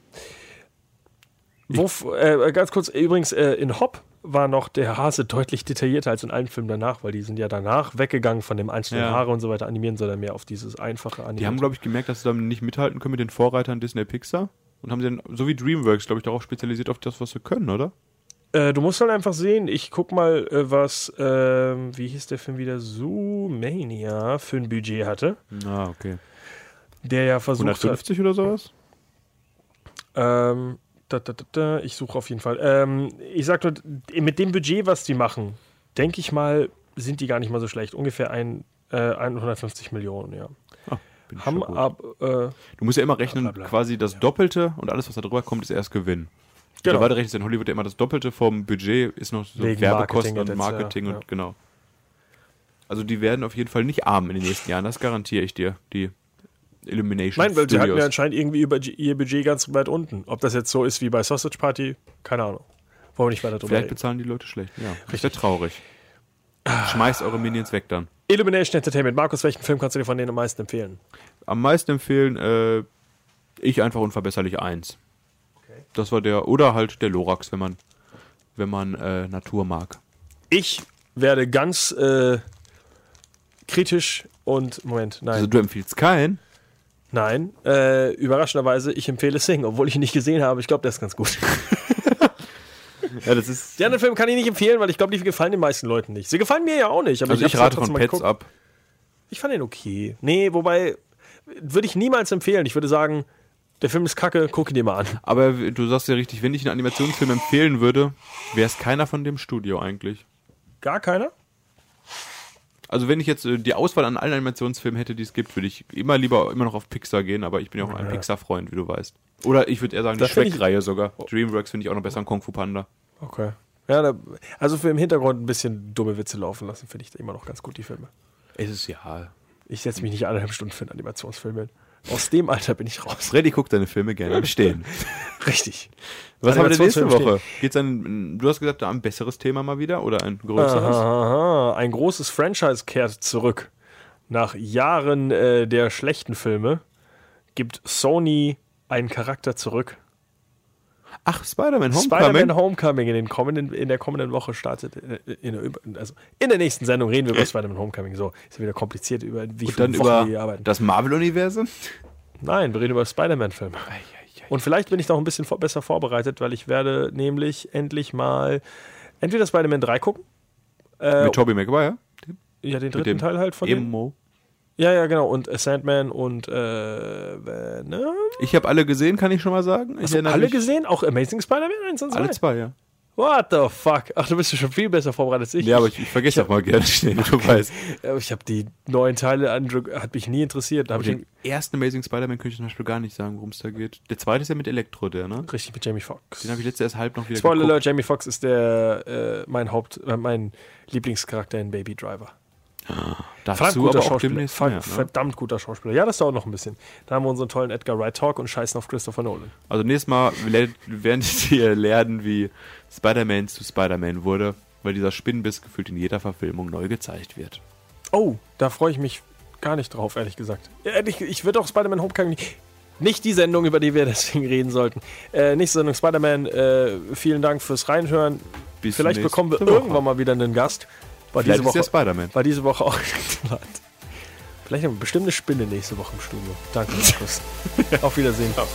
Wo, äh, ganz kurz, übrigens, äh, in Hop war noch der Hase deutlich detaillierter als in allen Filmen danach, weil die sind ja danach weggegangen von dem einzelnen Ja. Haare und so weiter animieren, sondern mehr auf dieses einfache Animieren. Die haben, glaube ich, gemerkt, dass sie damit nicht mithalten können mit den Vorreitern Disney Pixar. Und haben sie dann, so wie DreamWorks, glaube ich, darauf spezialisiert auf das, was sie können, oder? Äh, du musst halt einfach sehen, ich guck mal, äh, was, ähm, wie hieß der Film wieder, Zoomania für ein Budget hatte, Ah, okay. der ja versucht hat, 150 oder sowas? Ähm, da, da, da, ich suche auf jeden Fall. Ähm, ich sag nur, mit dem Budget, was die machen, denke ich mal, sind die gar nicht mal so schlecht. Ungefähr ein, äh, 150 Millionen, ja. Ah, Haben schon gut. ab, äh, Du musst ja immer rechnen, Blablabla. quasi das Doppelte und alles, was da drüber kommt, ist erst Gewinn. Genau. Genau. Weiter rechnest in Hollywood ja immer das Doppelte vom Budget, ist noch so Wegen Werbekosten Marketing und Marketing ja. und genau. Also die werden auf jeden Fall nicht arm in den nächsten Jahren, das garantiere ich dir. Die Illumination Nein, weil sie hatten Studios. ja anscheinend irgendwie über ihr Budget ganz weit unten. Ob das jetzt so ist wie bei Sausage Party, keine Ahnung. Wollen wir nicht weiter drüber Vielleicht reden. bezahlen die Leute schlecht. Ja, wäre traurig. Schmeißt eure Minions weg dann. Illumination Entertainment. Markus, welchen Film kannst du dir von denen am meisten empfehlen? Am meisten empfehlen, äh, ich einfach unverbesserlich eins. Das war der, oder halt der Lorax, wenn man, wenn man äh, Natur mag. Ich werde ganz äh, kritisch und, Moment, nein. Also du empfiehlst keinen? Nein, äh, überraschenderweise, ich empfehle Sing, obwohl ich ihn nicht gesehen habe. Ich glaube, der ist ganz gut. Ja, das ist. Die anderen Filme kann ich nicht empfehlen, weil ich glaube, die gefallen den meisten Leuten nicht. Sie gefallen mir ja auch nicht. Aber Also ich ja rate trotzdem von Pets ab. Ich fand den okay. Nee, wobei, würde ich niemals empfehlen. Ich würde sagen, der Film ist kacke, guck ihn dir mal an. Aber du sagst ja richtig, wenn ich einen Animationsfilm empfehlen würde, wäre es keiner von dem Studio eigentlich. Gar keiner? Also wenn ich jetzt äh, die Auswahl an allen Animationsfilmen hätte, die es gibt, würde ich immer lieber immer noch auf Pixar gehen, aber ich bin ja auch ein Pixar-Freund, wie du weißt. Oder ich würde eher sagen, die Shrek-Reihe sogar. Dreamworks finde ich auch noch besser an Kung Fu Panda. Okay. Ja, da, also für im Hintergrund ein bisschen dumme Witze laufen lassen, finde ich immer noch ganz gut, die Filme. Es ist ja. Ich setze mich nicht eineinhalb Stunden für einen Animationsfilm hin. Aus dem Alter bin ich raus. Freddy guckt deine Filme gerne im Stehen. Richtig. Was haben wir denn nächste Woche? Geht's an, du hast gesagt, ein besseres Thema mal wieder oder ein größeres? Aha, ein großes Franchise kehrt zurück. Nach Jahren äh, der schlechten Filme gibt Sony einen Charakter zurück. Ach, Spider-Man Homecoming. Spider-Man Homecoming in, den kommenden, in der kommenden Woche startet. äh, In der, also in der nächsten Sendung reden wir über Spider-Man Homecoming. So, ist ja wieder kompliziert, über wie Und viele dann Wochen über wir arbeiten. das Marvel-Universum? Nein, wir reden über Spider-Man-Filme. Und vielleicht bin ich noch ein bisschen vor, besser vorbereitet, weil ich werde nämlich endlich mal entweder Spider-Man 3 gucken. Äh, Mit Tobey Maguire? ja, den dritten Teil halt von dem. Emo. Ja, ja, genau. Und äh, Sandman und äh, Venom. Ich habe alle gesehen, kann ich schon mal sagen. Ich Hast du alle mich- gesehen? Auch Amazing Spider-Man 1 und 2? Alle zwei, ja. What the fuck? Ach, du bist ja schon viel besser vorbereitet als ich. Ja, aber ich, ich vergesse auch mal gerne schnell, wie du weißt. Ja, ich habe die neuen Teile an, hat mich nie interessiert. Da habe ich Den ersten Amazing Spider-Man könnte ich zum Beispiel gar nicht sagen, worum es da geht. Der zweite ist ja mit Elektro, der, ne? richtig mit Jamie Foxx. Den habe ich letztes erst halb noch wieder Spoiler geguckt. Alert, Jamie Foxx ist der äh, mein Haupt, äh, mein Lieblingscharakter in Baby Driver. Dazu Verdammt guter aber auch Schauspieler. Ver ne? Verdammt guter Schauspieler. Ja, das dauert noch ein bisschen. Da haben wir unseren tollen Edgar Wright Talk und scheißen auf Christopher Nolan. Also nächstes Mal werdet ihr lernen, wie Spider-Man zu Spider-Man wurde, weil dieser Spinnenbiss gefühlt in jeder Verfilmung neu gezeigt wird. Oh, da freue ich mich gar nicht drauf, ehrlich gesagt. Ehrlich, ich würde auch Spider-Man Homecoming nicht. Nicht die Sendung, über die wir deswegen reden sollten. Äh, nächste Sendung Spider-Man. Äh, vielen Dank fürs Reinhören. Bis Vielleicht bekommen wir irgendwann mal wieder einen Gast. War Vielleicht diese ist ja Woche, Spider-Man. war diese Woche auch geplant. Vielleicht haben wir bestimmt eine Spinne nächste Woche im Studio. Danke, Markus. Auf Wiedersehen. Ciao.